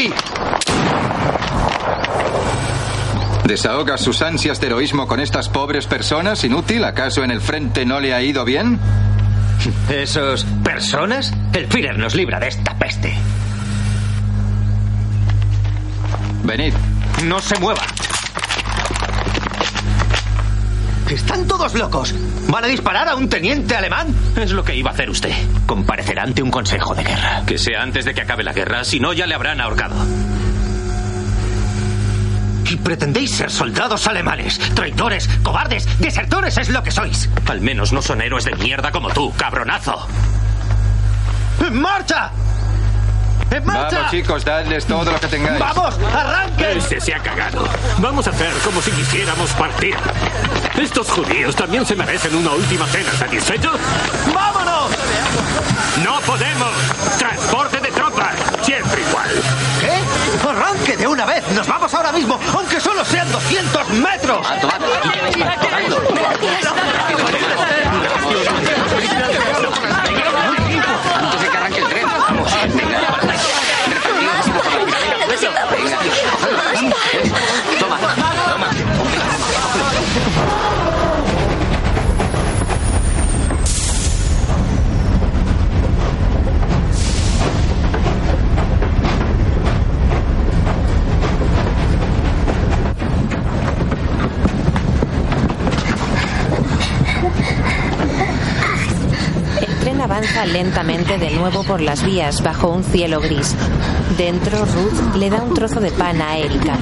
¡Alto ahí! ¿Desahoga sus ansias de heroísmo con estas pobres personas? ¿Inútil? ¿Acaso en el frente no le ha ido bien? *laughs* ¿Esos personas? El Führer nos libra de esta peste. Venid. No se muevan. Están todos locos. ¿Van a disparar a un teniente alemán? Es lo que iba a hacer usted. Comparecerá ante un consejo de guerra. Que sea antes de que acabe la guerra, si no ya le habrán ahorcado. Y pretendéis ser soldados alemanes. Traidores, cobardes, desertores es lo que sois. Al menos no son héroes de mierda como tú, cabronazo. ¡En marcha! ¡En marcha! Vamos, chicos, dadles todo lo que tengáis. ¡Vamos! ¡Arranquen! Ese se ha cagado. Vamos a hacer como si quisiéramos partir. Estos judíos también se merecen una última cena. ¿Satisfechos? ¡Vámonos! ¡No podemos! ¡Transporte de tropas! Siempre igual. ¿Qué? ¡Arranque de una vez! ¡Nos vamos ahora mismo! ¡Aunque solo sean 200 metros! Lentamente de nuevo por las vías bajo un cielo gris. Dentro, Ruth le da un trozo de pan a Erika.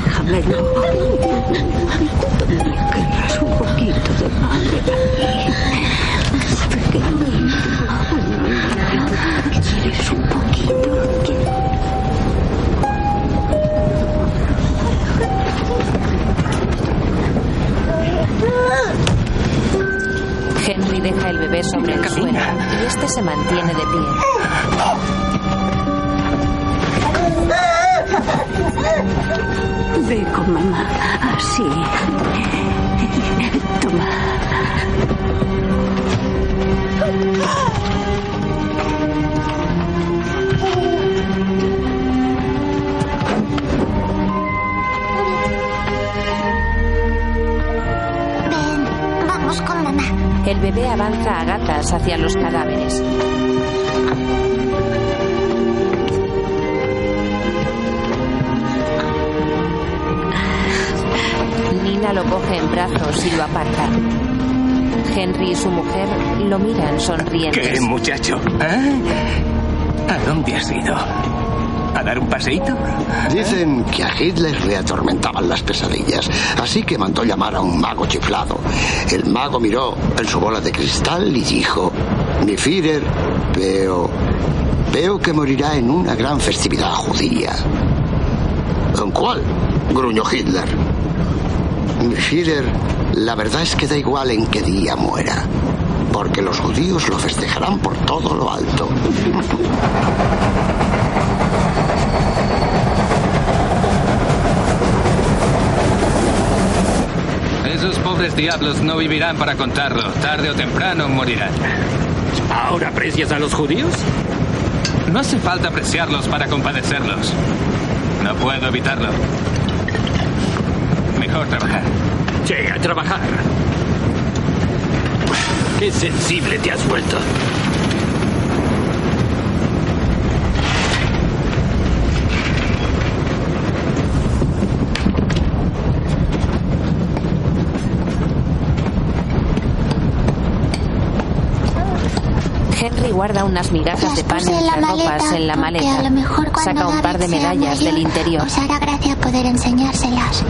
Henry deja el bebé sobre el suelo y este se mantiene de pie. Ve con mamá. Así. Toma. El bebé avanza a gatas hacia los cadáveres. Nina lo coge en brazos y lo aparta. Henry y su mujer lo miran sonrientes. ¿Qué, muchacho? ¿Eh? ¿A dónde has ido? ¿A dar un paseíto? Dicen que a Hitler le atormentaban las pesadillas, así que mandó llamar a un mago chiflado. El mago miró en su bola de cristal y dijo, mi Führer, veo, veo que morirá en una gran festividad judía. ¿En cuál? gruñó Hitler. Mi Führer, la verdad es que da igual en qué día muera, porque los judíos lo festejarán por todo lo alto. *laughs* Esos pobres diablos no vivirán para contarlo. Tarde o temprano morirán. ¿Ahora aprecias a los judíos? No hace falta apreciarlos para compadecerlos. No puedo evitarlo. Mejor trabajar. Sí, a trabajar. Qué sensible te has vuelto. Henry guarda unas migajas de pan en la entre ropas en la maleta. a lo mejor Saca un par de medallas mayor, del interior. Os hará gracia poder enseñárselas.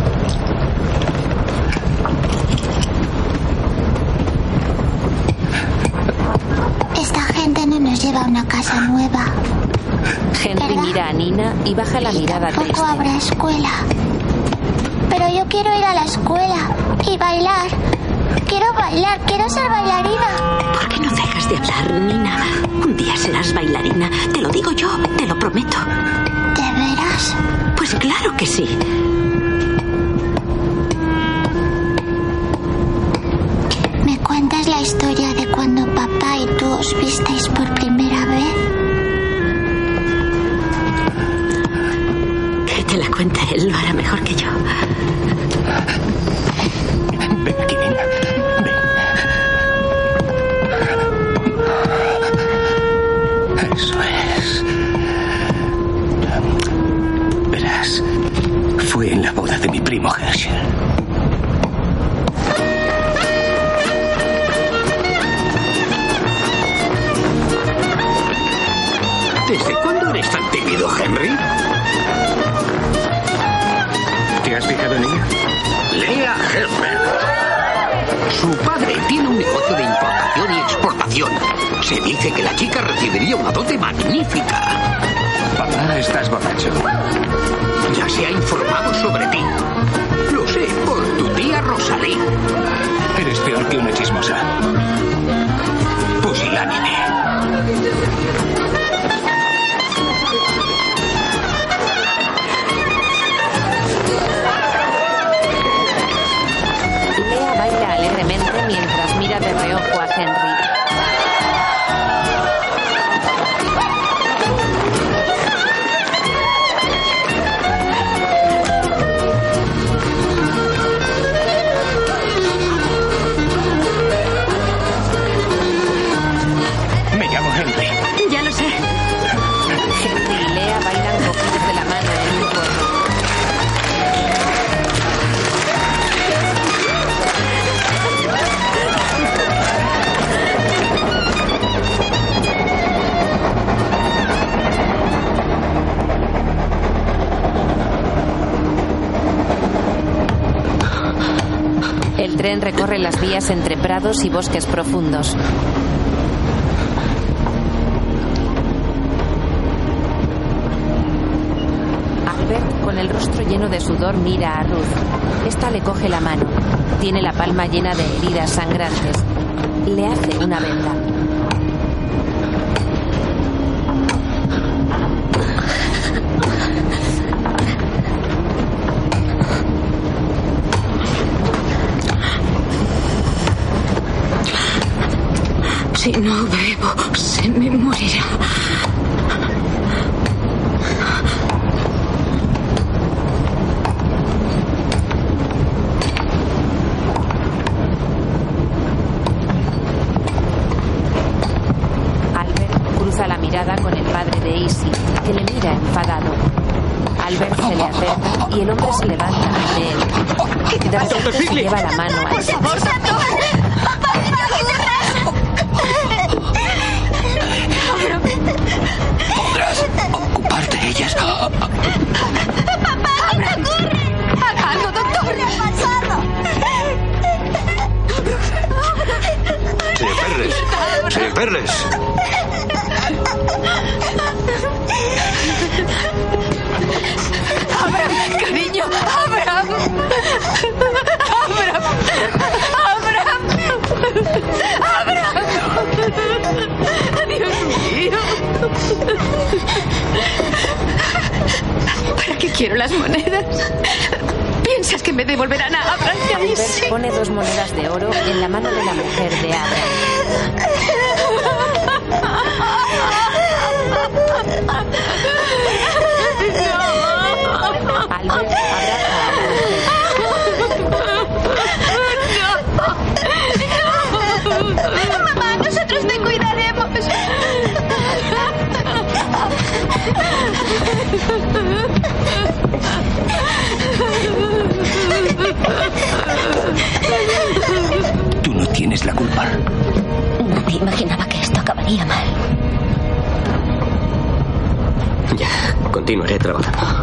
Esta gente no nos lleva a una casa nueva. Henry mira a Nina y baja la mirada Tampoco triste. habrá escuela. Pero yo quiero ir a la escuela y bailar. Quiero bailar, quiero ser bailarina. ¿Por qué no dejas de hablar, Nina? Un día serás bailarina. Te lo digo yo, te lo prometo. ¿De veras? Pues claro que sí. bosques profundos. Albert, con el rostro lleno de sudor, mira a Ruth. Esta le coge la mano. Tiene la palma llena de heridas sangrantes. Le hace una venda. Si no bebo, se me morirá. Yeah. Continuaré trabajando.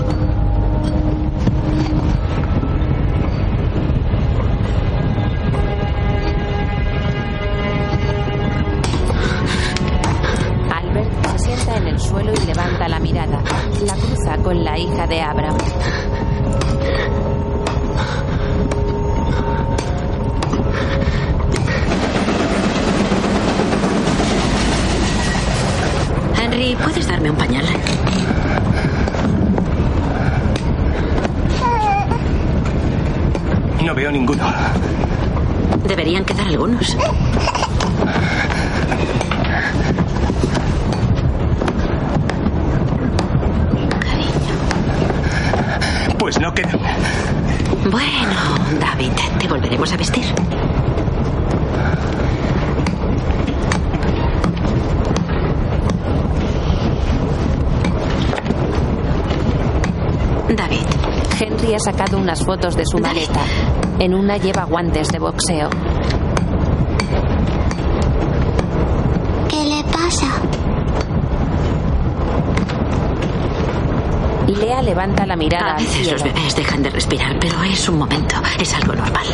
fotos de su maleta. En una lleva guantes de boxeo. ¿Qué le pasa? Lea levanta la mirada. A veces al cielo. los bebés dejan de respirar, pero es un momento, es algo normal.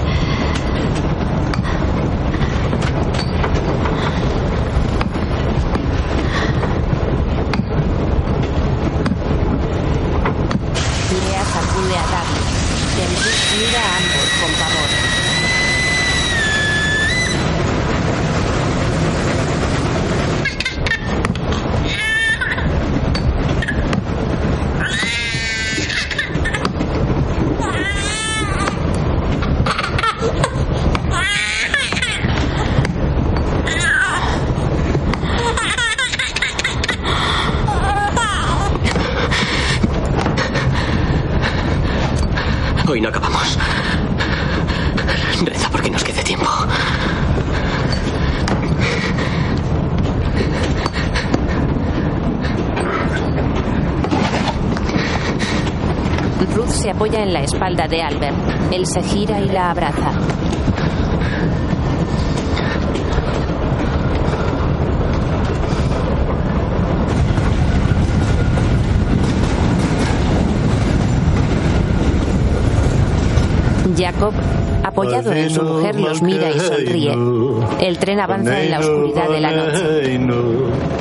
Mira a ambos con pavor. Hoy no acabamos. Reza porque nos quede tiempo. Ruth se apoya en la espalda de Albert. Él se gira y la abraza. Jacob, apoyado en su mujer, los mira y sonríe. El tren avanza en la oscuridad de la noche.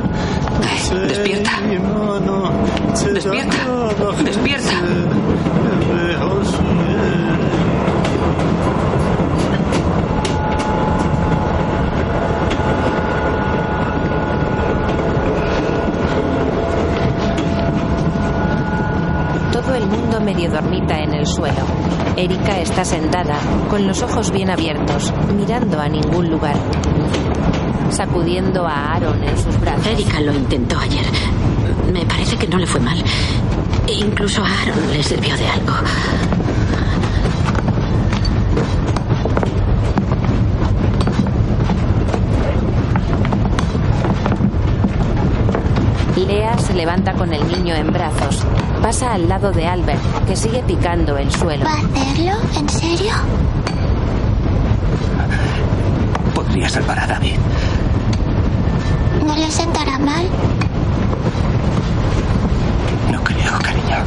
sentada, con los ojos bien abiertos, mirando a ningún lugar. Sacudiendo a Aaron en sus brazos. Erika lo intentó ayer. Me parece que no le fue mal. Incluso a Aaron le sirvió de algo. Se levanta con el niño en brazos. Pasa al lado de Albert, que sigue picando el suelo. ¿Va a hacerlo? ¿En serio? Podría salvar a David. ¿No le sentará mal? No creo, cariño.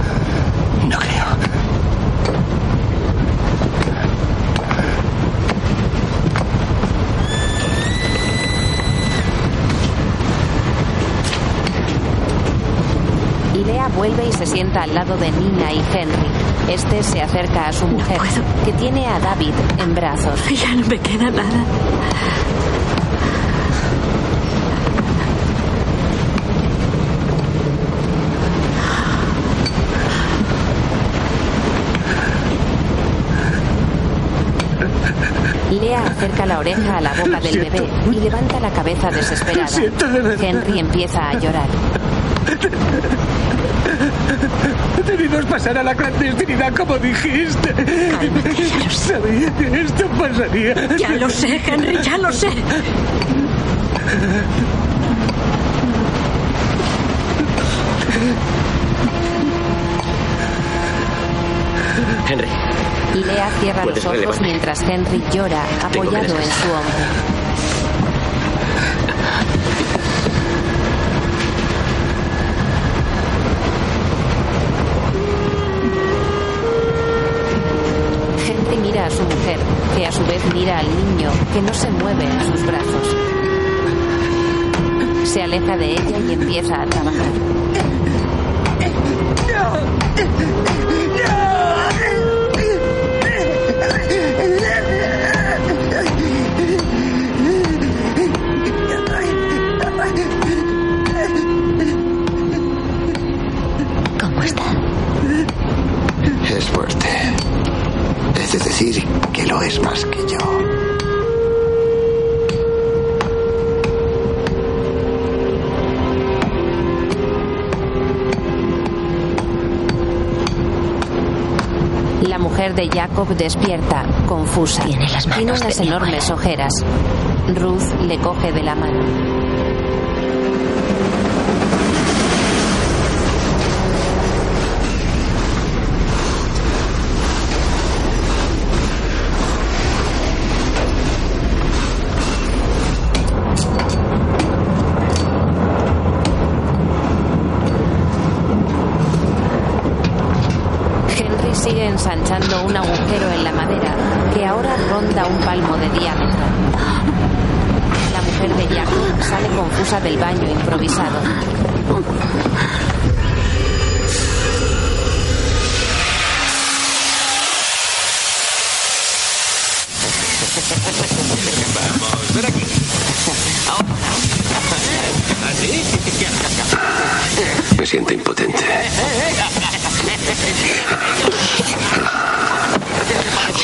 No creo. Lea vuelve y se sienta al lado de Nina y Henry. Este se acerca a su mujer, que tiene a David en brazos. *laughs* Ya no me queda nada. Lea acerca la oreja a la boca del bebé y levanta la cabeza desesperada. Henry empieza a llorar. *laughs* Debimos pasar a la clandestinidad como dijiste. Sabía que esto pasaría. Ya lo sé, Henry, ya lo sé. Henry, Lea cierra los ojos mientras Henry llora, apoyado en su hombro. Henry mira a su mujer, que a su vez mira al niño, que no se mueve en sus brazos. Se aleja de ella y empieza a trabajar. Mujer de Jacob despierta, confusa. Tiene, las manos unas de mi enormes ojeras. Ruth le coge de la mano. Sigue ensanchando un agujero en la madera que ahora ronda un palmo de diámetro. La mujer de Jacob sale confusa del baño improvisado. Vamos, ven aquí. ¿Así? Me siento impotente.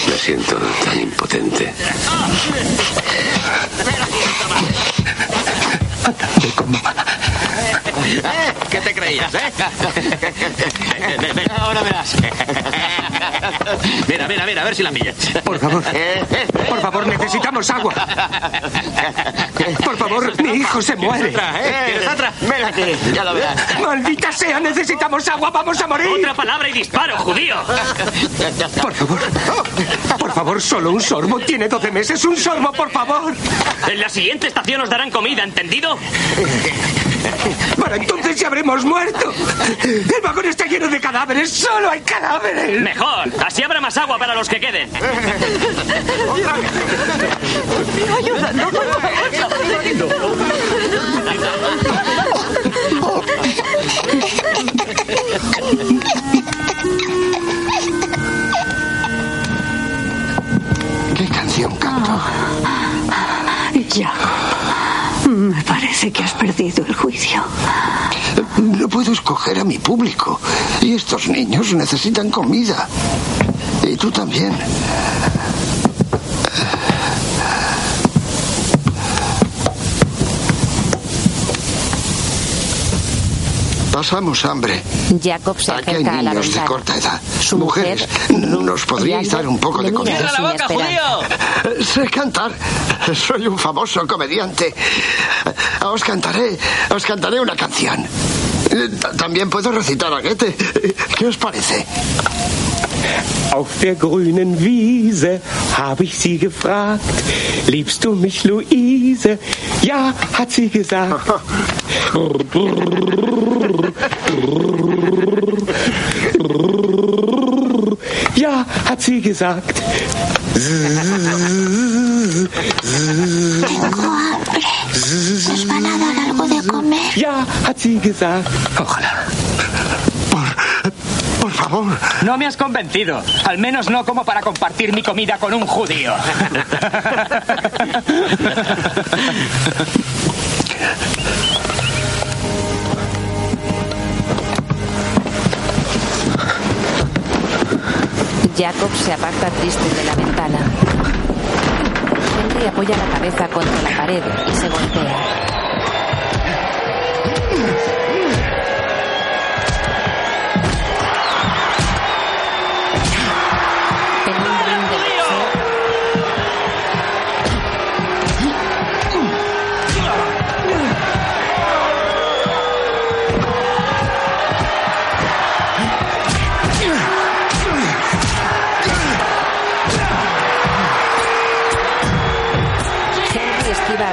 Me siento tan impotente. ¿Eh? ¿Qué te creías, eh? Ahora verás. *laughs* Mira, mira, mira, a ver si la pillas. Por favor. Por favor, necesitamos agua. Por favor, mi hijo se muere. otra, eh? ¿Quieres otra? Aquí, ya lo verás. Maldita sea, necesitamos agua, vamos a morir. Otra palabra y disparo, judío. Por favor. Por favor, solo un sorbo. Tiene 12 meses. Un sorbo, por favor. En la siguiente estación os darán comida, ¿entendido? Para entonces ya habremos muerto. El vagón está lleno de cadáveres. Solo hay cadáveres. Mejor. Así habrá más agua para los que queden. Ayúdanos, por ¿Qué canción canto? Ya. Me parece que has perdido el juicio. No puedo escoger a mi público. Y estos niños necesitan comida. Y tú también. Pasamos hambre. Jacob se Aquí hay acerca a la niños de corta edad. Su Mujeres, ¿nos podríais dar un poco de le mira comida? sin esperanza. Sé cantar. Soy un famoso comediante. Os cantaré, os cantaré una canción. Eh, ta- También puedo recitar a Goethe. ¿Qué os parece? Auf der grünen Wiese habe ich sie gefragt, liebst du mich, Luise? Ja, hat sie gesagt. Ja, hat sie gesagt. Ja, hat sie gesagt. Ojalá. Favor. No me has convencido. Al menos no como para compartir mi comida con un judío. Jacob se aparta triste de la ventana. Henry apoya la cabeza contra la pared y se golpea.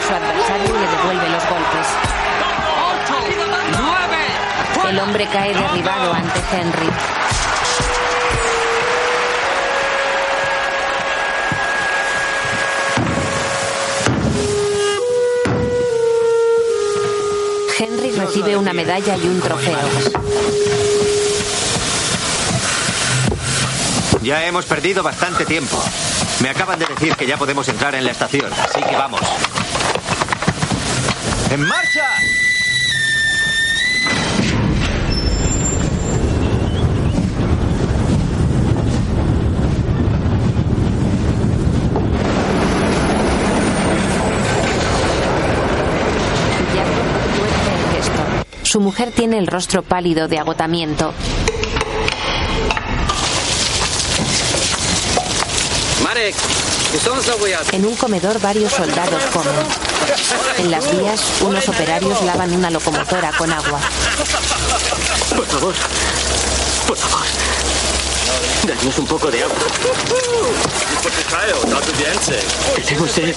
Su adversario y le devuelve los golpes. El hombre cae derribado ante Henry. Henry recibe una medalla y un trofeo. Ya hemos perdido bastante tiempo. Me acaban de decir que ya podemos entrar en la estación, así que vamos. ¡En marcha! Su mujer tiene el rostro pálido de agotamiento. Marek, En un comedor varios soldados comen. En las vías, unos operarios lavan una locomotora con agua. Por favor. Por favor. Danos un poco de agua. Tenemos sed.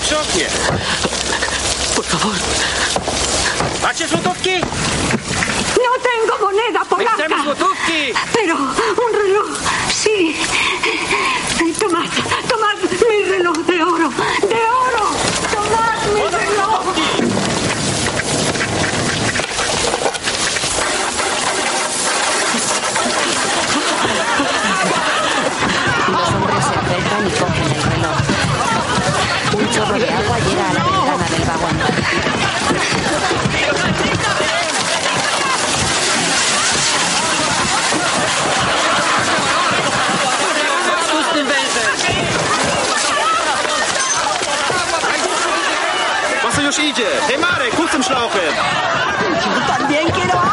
Por favor. No tengo moneda polaca. Pero un reloj sí. Tomad, tomad mi reloj. De oro. idzie! Hej Marek, kucem szlauchem! Danke,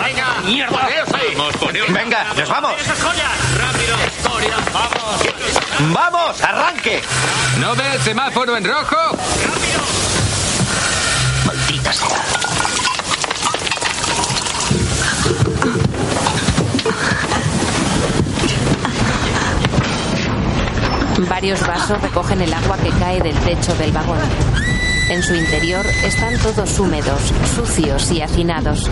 ¡Venga! ¡Mierda! Vamos. Venga, nos vamos. ¡Esas joyas! ¡Rápido! ¡Historia! ¡Vamos! ¡Vamos! ¡Arranque! ¿No ve el semáforo en rojo? Maldita sea. Varios vasos recogen el agua que cae del techo del vagón. En su interior están todos húmedos, sucios y hacinados.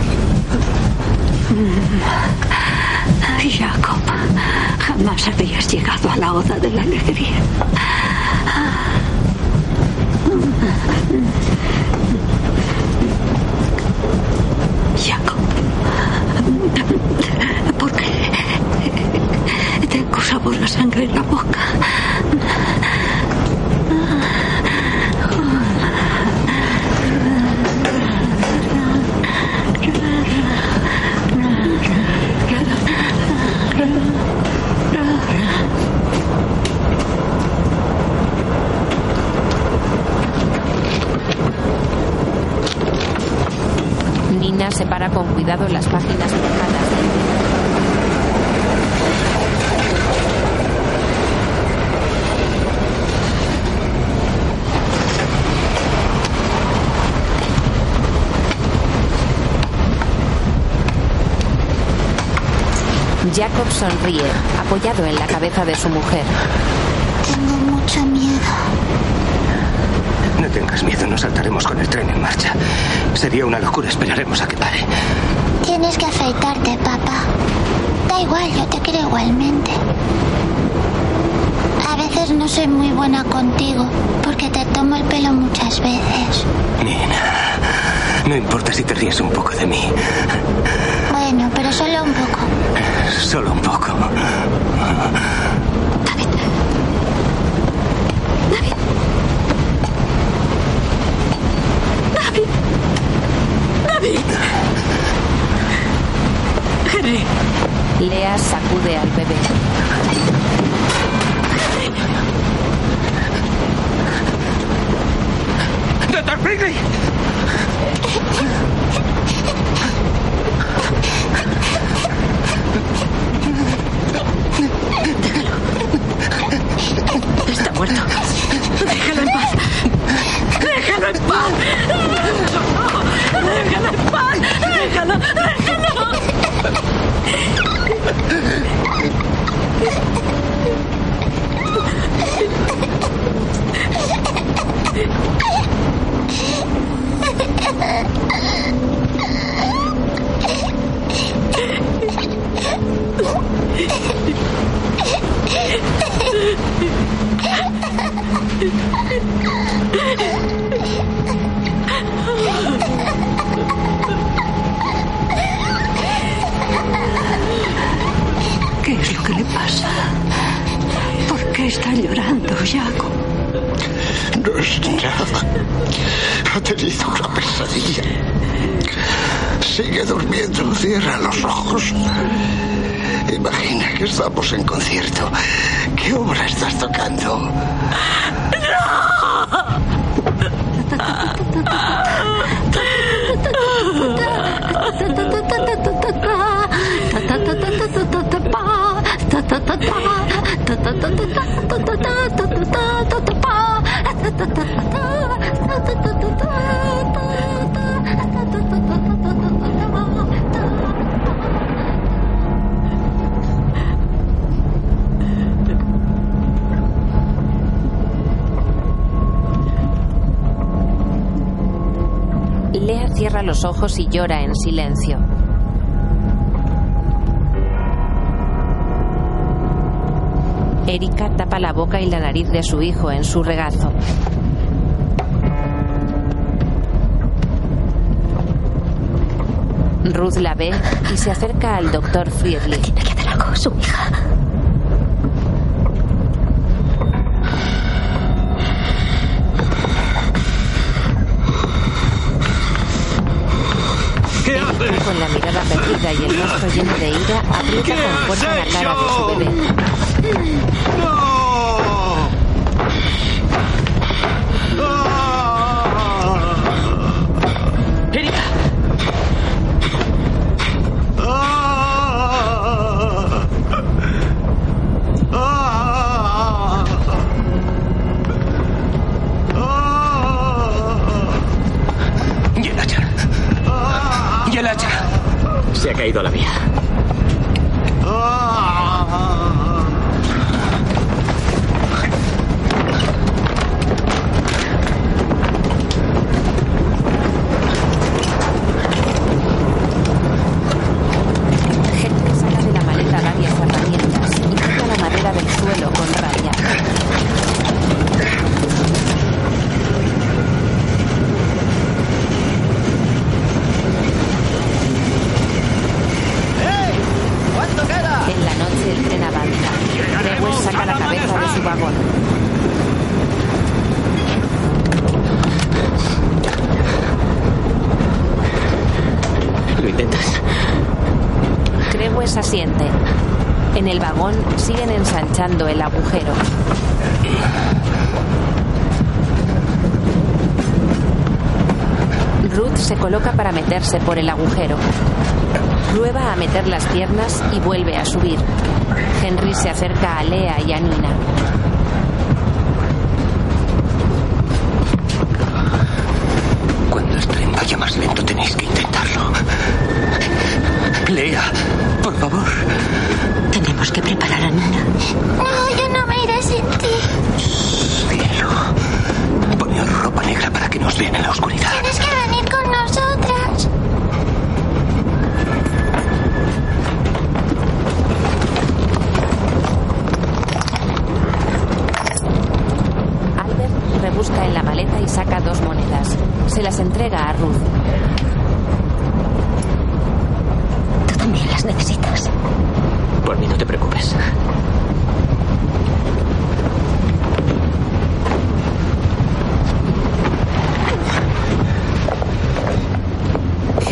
Jacob, jamás habías llegado a la oda de la alegría. Jacob, ¿por qué tengo sabor a sangre en la boca? Separa con cuidado las páginas mojadas. Jacob sonríe, apoyado en la cabeza de su mujer. Tengo mucho miedo. No tengas miedo, no saltaremos con el tren en marcha. Sería una locura, esperaremos a que pare. Tienes que afeitarte, papá. Da igual, yo te quiero igualmente. A veces no soy muy buena contigo, porque te tomo el pelo muchas veces. Nina, no importa si te ríes un poco de mí. Bueno, pero solo un poco. Solo un poco. David. David. Henry. Lea sacude al bebé. ¡Doctor Brinkley! Está muerto. Déjalo en paz. ¡Déjalo en paz! ¡Déjalo en paz! ¡Déjalo! ¡Déjalo! Está llorando, Jaco? No es nada. Ha tenido una pesadilla. Sigue durmiendo, cierra los ojos. Imagina que estamos en concierto. ¿Qué obra estás tocando? *laughs* Lea cierra los ojos y llora en silencio. Erika tapa la boca y la nariz de su hijo en su regazo. Ruth la ve y se acerca al doctor Friedrich. Tiene que hacer algo, su hija. ¿Qué haces? Con la mirada perdida y el rostro lleno de ira, aprieta ¿Qué con fuerza la cara de su bebé. Caído la vía. Henry saca de la maleta varias herramientas y quita la madera del suelo con rabia. ¿Cuánto queda? En la noche el tren avanza. Lewis saca la cabeza de su vagón. Lo intentas. Crewes asiente. En el vagón siguen el agujero. Ruth se coloca para meterse por el agujero. Prueba a meter las piernas y vuelve a subir. Henry se acerca a Lea y a Nina. Tenemos que preparar a Nina. No, yo no me iré sin ti. Cielo. Poneos ropa negra para que nos vean en la oscuridad. Tienes que venir con nosotras. Albert rebusca en la maleta y saca dos monedas. Se las entrega a Ruth. Tú también las necesitas. Por mí no te preocupes.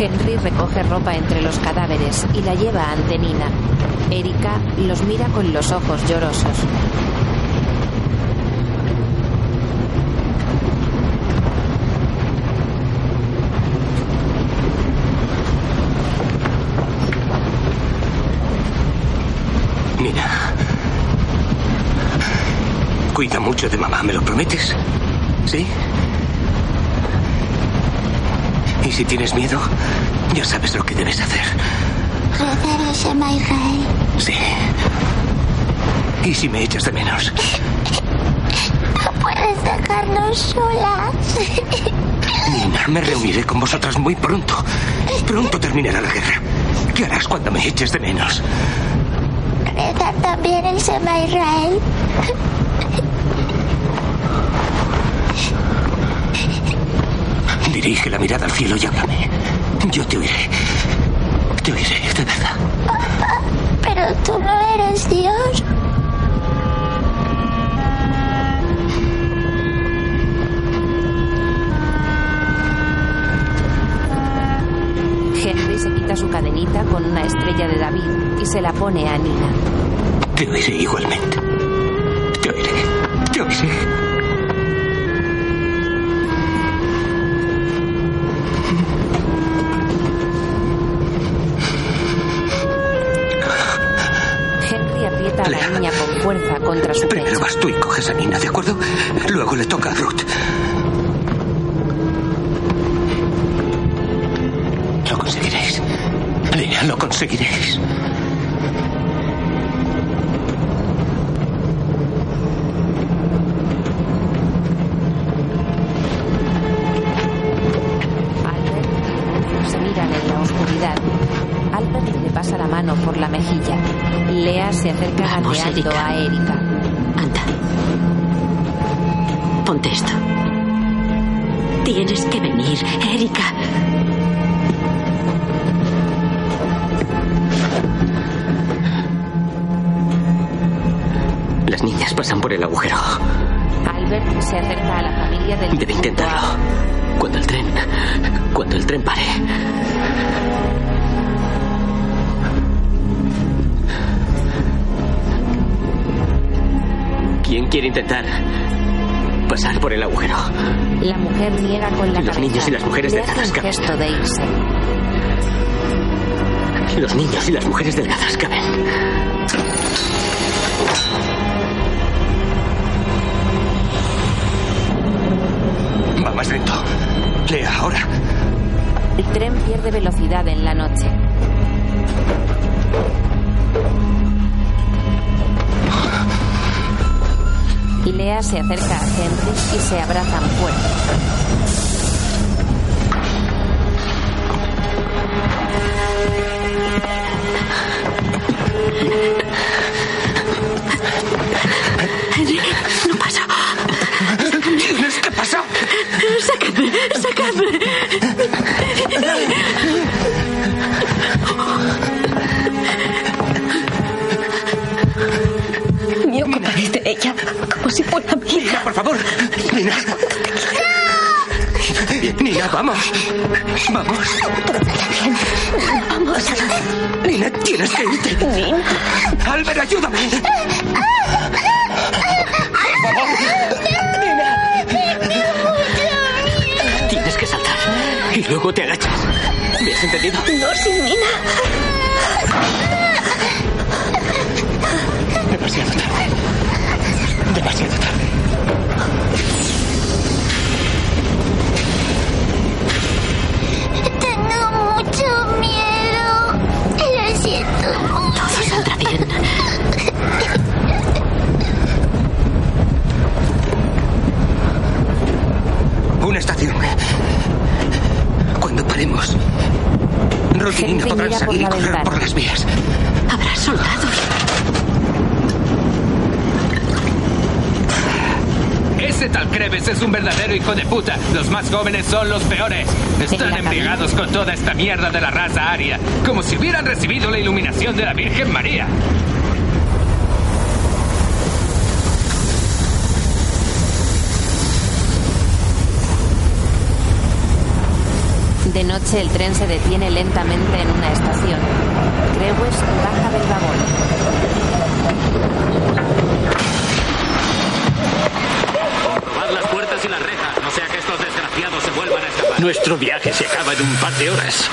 Henry recoge ropa entre los cadáveres y la lleva ante Nina. Erika los mira con los ojos llorosos. Nina. Cuida mucho de mamá, ¿me lo prometes? ¿Sí? Y si tienes miedo, ya sabes lo que debes hacer. Rezar el Shema Israel. Sí. ¿Y si me echas de menos? No puedes dejarnos solas. Nina, me reuniré con vosotras muy pronto. Pronto terminará la guerra. ¿Qué harás cuando me eches de menos? Rezar también el Shema Israel. Dirige la mirada al cielo y háblame. Yo te oiré. Te oiré, de verdad. Pero tú no eres Dios. Henry se quita su cadenita con una estrella de David y se la pone a Nina. Te oiré igualmente. Te oiré. Te oiré. Henry aprieta a la niña con fuerza contra su Primero pecho. vas tú y coges a Nina, ¿de acuerdo? Luego le toca a Ruth. Lo conseguiréis. Lina, lo conseguiréis. Mujeres Le delgadas hace un caben. gesto de irse. Los niños y las mujeres delgadas caben. Va más lento. Lea, ahora. El tren pierde velocidad en la noche. Lea se acerca a Henry y se abrazan fuerte. Sácame. Me ocuparé de ella como si fuera mi hija. Por favor. Nina. Nina, vamos. Vamos. Vamos. Nina, tienes que irte. Nina. Albert, ayúdame. Luego te agachas. ¿Me has entendido? No sin Nina. Demasiado tarde. Demasiado tarde. Tengo mucho miedo. Lo siento mucho. Todo saldrá bien. Una estación. Cuando paremos, Ruth y Nina Henry podrán salir y correr ventana. por las vías. Habrá soldados. Ese tal Creves es un verdadero hijo de puta. Los más jóvenes son los peores. Están embriagados con toda esta mierda de la raza aria. Como si hubieran recibido la iluminación de la Virgen María. De noche el tren se detiene lentamente en una estación. Crewes baja del vagón. Comprobad las puertas y las rejas, no sea que estos desgraciados se vuelvan a escapar. Nuestro viaje se acaba en un par de horas.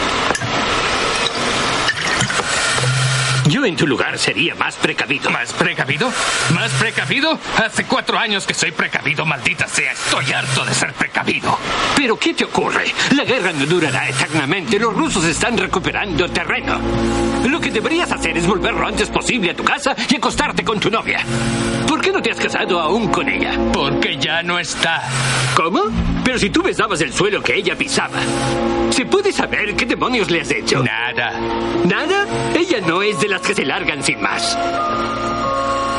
Yo en tu lugar sería más precavido. ¿Más precavido? ¿Más precavido? Hace cuatro años que soy precavido, maldita sea. Estoy harto de ser precavido. ¿Pero qué te ocurre? La guerra no durará eternamente. Los rusos están recuperando terreno. Lo que deberías hacer es volver lo antes posible a tu casa y acostarte con tu novia. ¿Por qué no te has casado aún con ella? Porque ya no está. ¿Cómo? Pero si tú besabas el suelo que ella pisaba. ¿Se puede saber qué demonios le has hecho? Nada. ¿Nada? Ella no es de las que se largan sin más.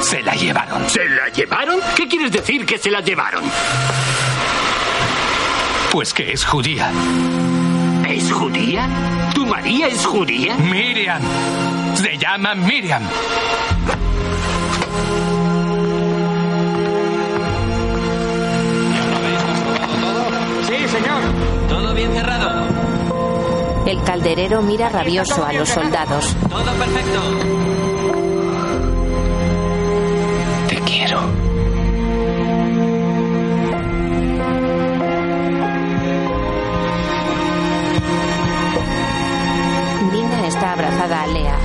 Se la llevaron. ¿Se la llevaron? ¿Qué quieres decir que se la llevaron? Pues que es judía. ¿Es judía? ¿Tu María es judía? Miriam. Se llama Miriam. Sí, señor. El calderero mira rabioso a los soldados. Todo perfecto. Te quiero. Nina está abrazada a Lea.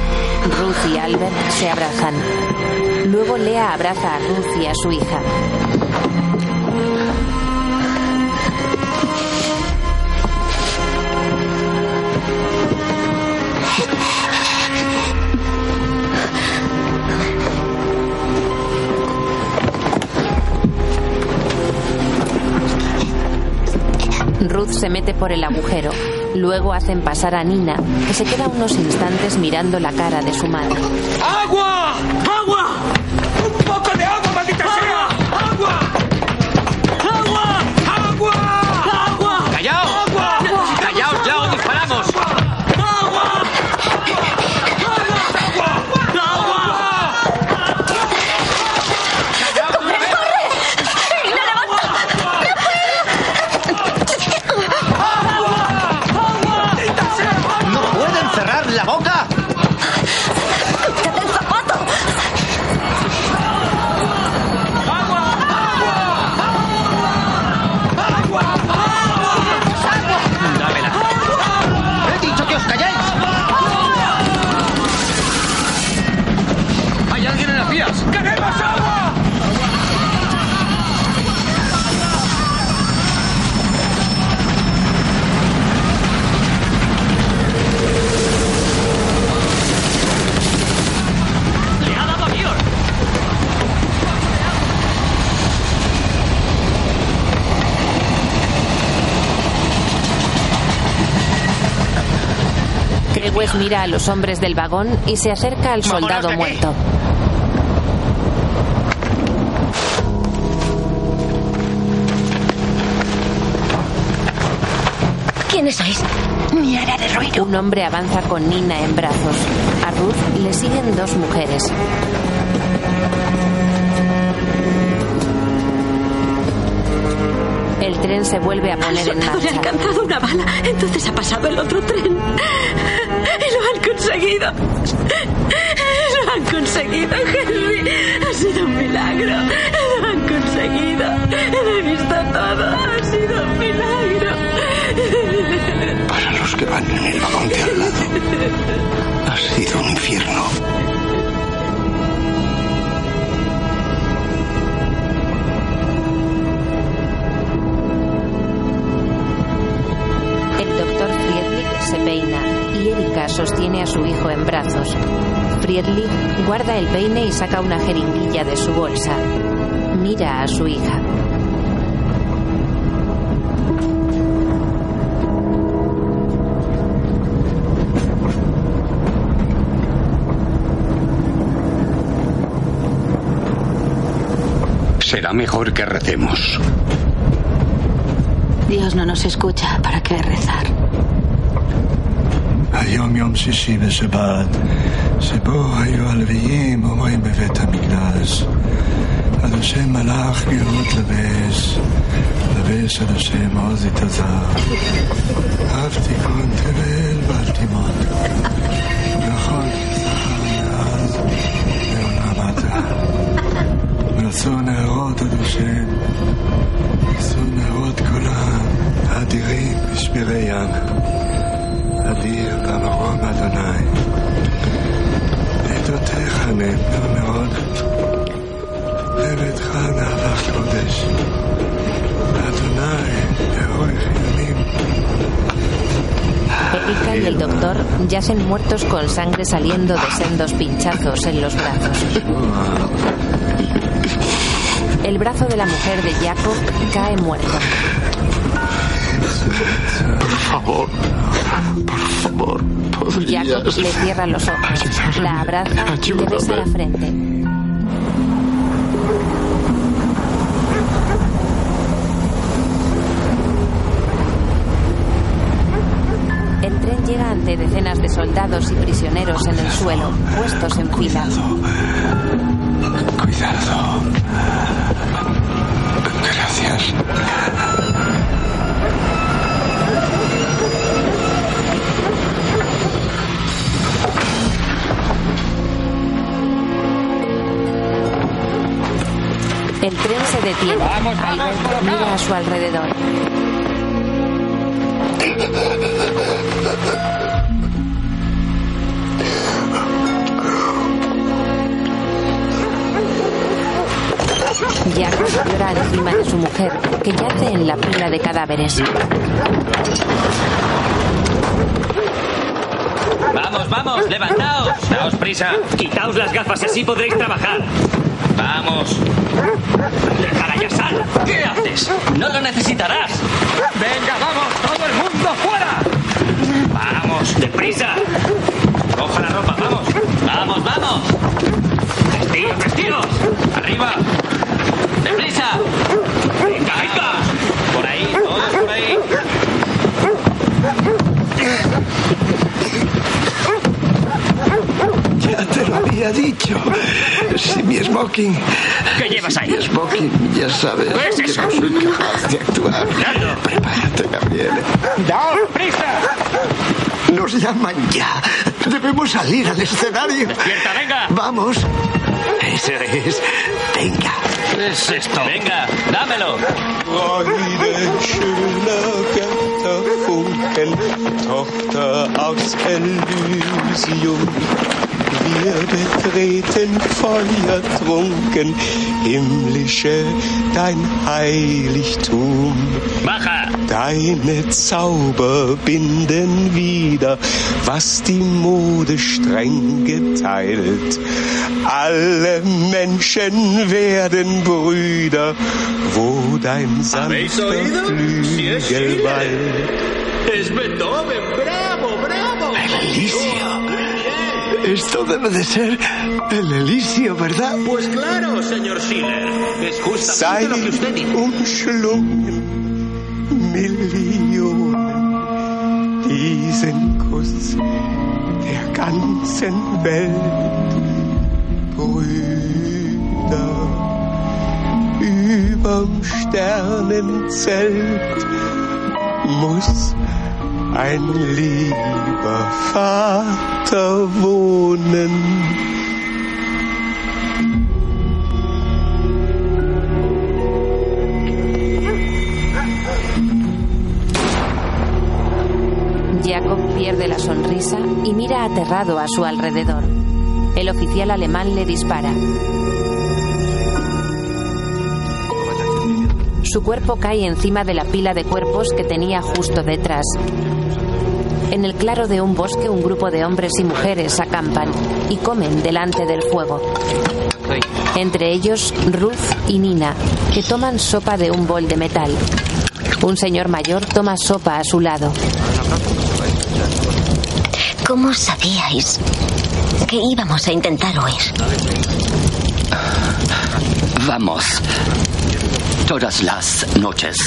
Ruth y Albert se abrazan. Luego Lea abraza a Ruth y a su hija. Se mete por el agujero. Luego hacen pasar a Nina, que se queda unos instantes mirando la cara de su madre. ¡Agua! ¡Agua! ¡Un poco de agua, maldita Mira a los hombres del vagón y se acerca al soldado muerto. ¿Quiénes sois? Mierda de ruido. Un hombre avanza con Nina en brazos. A Ruth le siguen dos mujeres. El tren se vuelve a Al poner en soldado le ha marcha. alcanzado una bala, entonces ha pasado el otro tren. *laughs* Lo han conseguido. Lo han conseguido, Henry. Ha sido un milagro. Lo han conseguido. Lo he visto todo. Ha sido un milagro. Para los que van en el vagón de al lado, ha sido un infierno. Sostiene a su hijo en brazos. Friedrich guarda el peine y saca una jeringuilla de su bolsa. Mira a su hija. Será mejor que recemos. Dios no nos escucha. ¿Para qué rezar? היום יום שישי בשבת, שבו היו הלוויים אומרים בבית המקדש, עד השם מלאך גאות לבש, לבש עד השם עוז יתעזר. אב תיקון תבל ואל תימון, נכון זכר מאז לעולם עתה. ונשאו נהרות עד השם, נשאו נהרות כולם, אדירים בשבירי ים. אדיר במרום אדוני. עדותיך נאמנו מאוד, לביתך נאבך קודש. אדוני, לאורך ימים. Erika y el doctor yacen muertos con sangre saliendo de sendos pinchazos en los brazos. El brazo de la mujer de Jacob cae muerto. Por favor, por favor, podrías... Jacob le cierra los ojos, la abraza Ayúdame. y le besa la frente. El tren llega ante decenas de soldados y prisioneros en el suelo, puestos en cuidado, fila. Cuidado. Gracias. Se detiene. Albert mira a su alrededor. Jack llora encima de su mujer, que yace en la pila de cadáveres. Vamos, vamos, levantaos. Daos prisa. Quitaos las gafas así podréis trabajar. Vamos. ¡Déjala ya, sal! ¿Qué haces? No lo necesitarás. ¡Venga, vamos! ¡Todo el mundo fuera! Vamos. ¡Deprisa! Coja la ropa, vamos. Vamos, vamos. ¡Vestidos, vestidos! Arriba. Deprisa. ¡Venga, venga! Por ahí, todos por ahí. Ya te lo había dicho. Si mi smoking. ¿Qué llevas ahí? Mi smoking, ya sabes. ¿Qué es que eso? no soy capaz de actuar. Prepárate, Gabriel. ¡Daos prisa! Nos llaman ya. Debemos salir al escenario. ¡Despierta, venga! Vamos. Eso es. Venga. ¿Qué es esto? Venga, dámelo. Wir betreten feuertrunken, himmlische dein Heiligtum. Baja. Deine Zauber binden wieder, was die Mode streng geteilt. Alle Menschen werden Brüder, wo dein sanfter Flügel weilt. Es Beethoven, bravo. Esto debe de ser el Elisio, ¿verdad? Pues claro, señor Schiller. Es justamente lo que usted dijo. umschlungen Millionen diesen Kuss der ganzen Welt. Brüder überm Sternenzelt muss ein lieber Vater wohnen. Jacob pierde la sonrisa y mira aterrado a su alrededor. El oficial alemán le dispara. Su cuerpo cae encima de la pila de cuerpos que tenía justo detrás. En el claro de un bosque un grupo de hombres y mujeres acampan y comen delante del fuego. Entre ellos Ruth y Nina, que toman sopa de un bol de metal. Un señor mayor toma sopa a su lado. ¿Cómo sabíais que íbamos a intentar huir? Vamos. Todas las noches.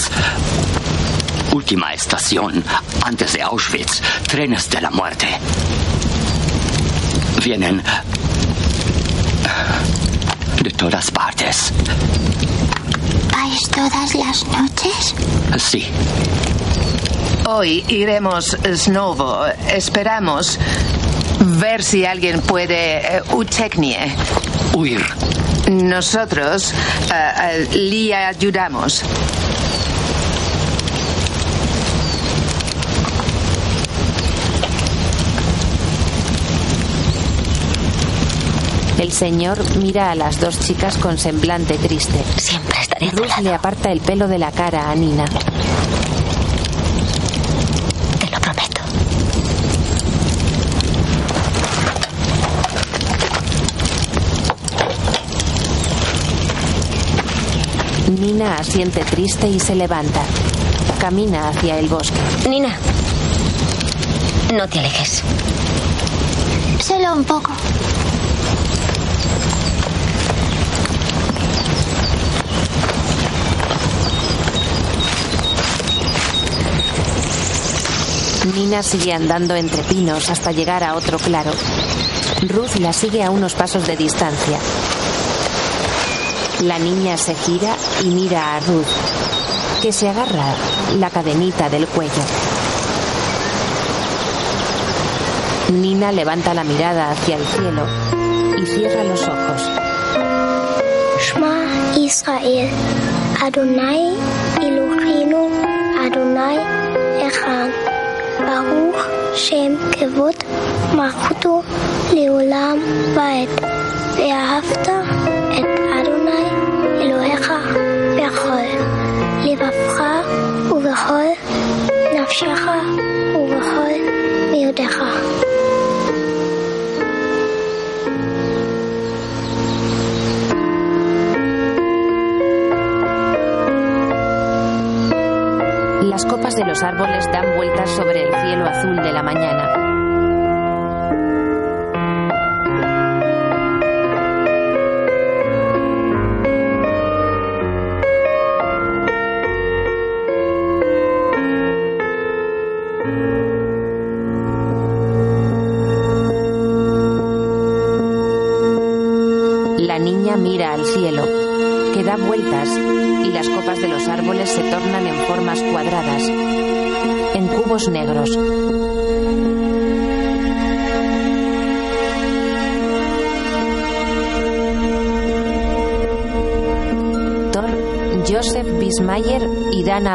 Última estación antes de Auschwitz. Trenes de la muerte. Vienen de todas partes. ¿Vais todas las noches? Sí. Hoy iremos Snovo. Esperamos ver si alguien puede eh, Ucheknie. Huir. Nosotros eh, eh, le ayudamos. El señor mira a las dos chicas con semblante triste. Siempre estaré Ruth le aparta el pelo de la cara a Nina. Nina asiente triste y se levanta. Camina hacia el bosque. Nina, no te alejes. Solo un poco. Nina sigue andando entre pinos hasta llegar a otro claro. Ruth la sigue a unos pasos de distancia. La niña se gira y mira a Ruth, que se agarra la cadenita del cuello. Nina levanta la mirada hacia el cielo y cierra los ojos. Shema Israel, Adonai Eloheinu, Adonai Echad, Baruch Shem Kevod, Machuto Leolam Vaed, Ve'ahavta Las copas de los árboles dan vueltas sobre el cielo azul de la mañana. Cielo, que da vueltas, y las copas de los árboles se tornan en formas cuadradas, en cubos negros. Thor, Joseph Bismayer y Dana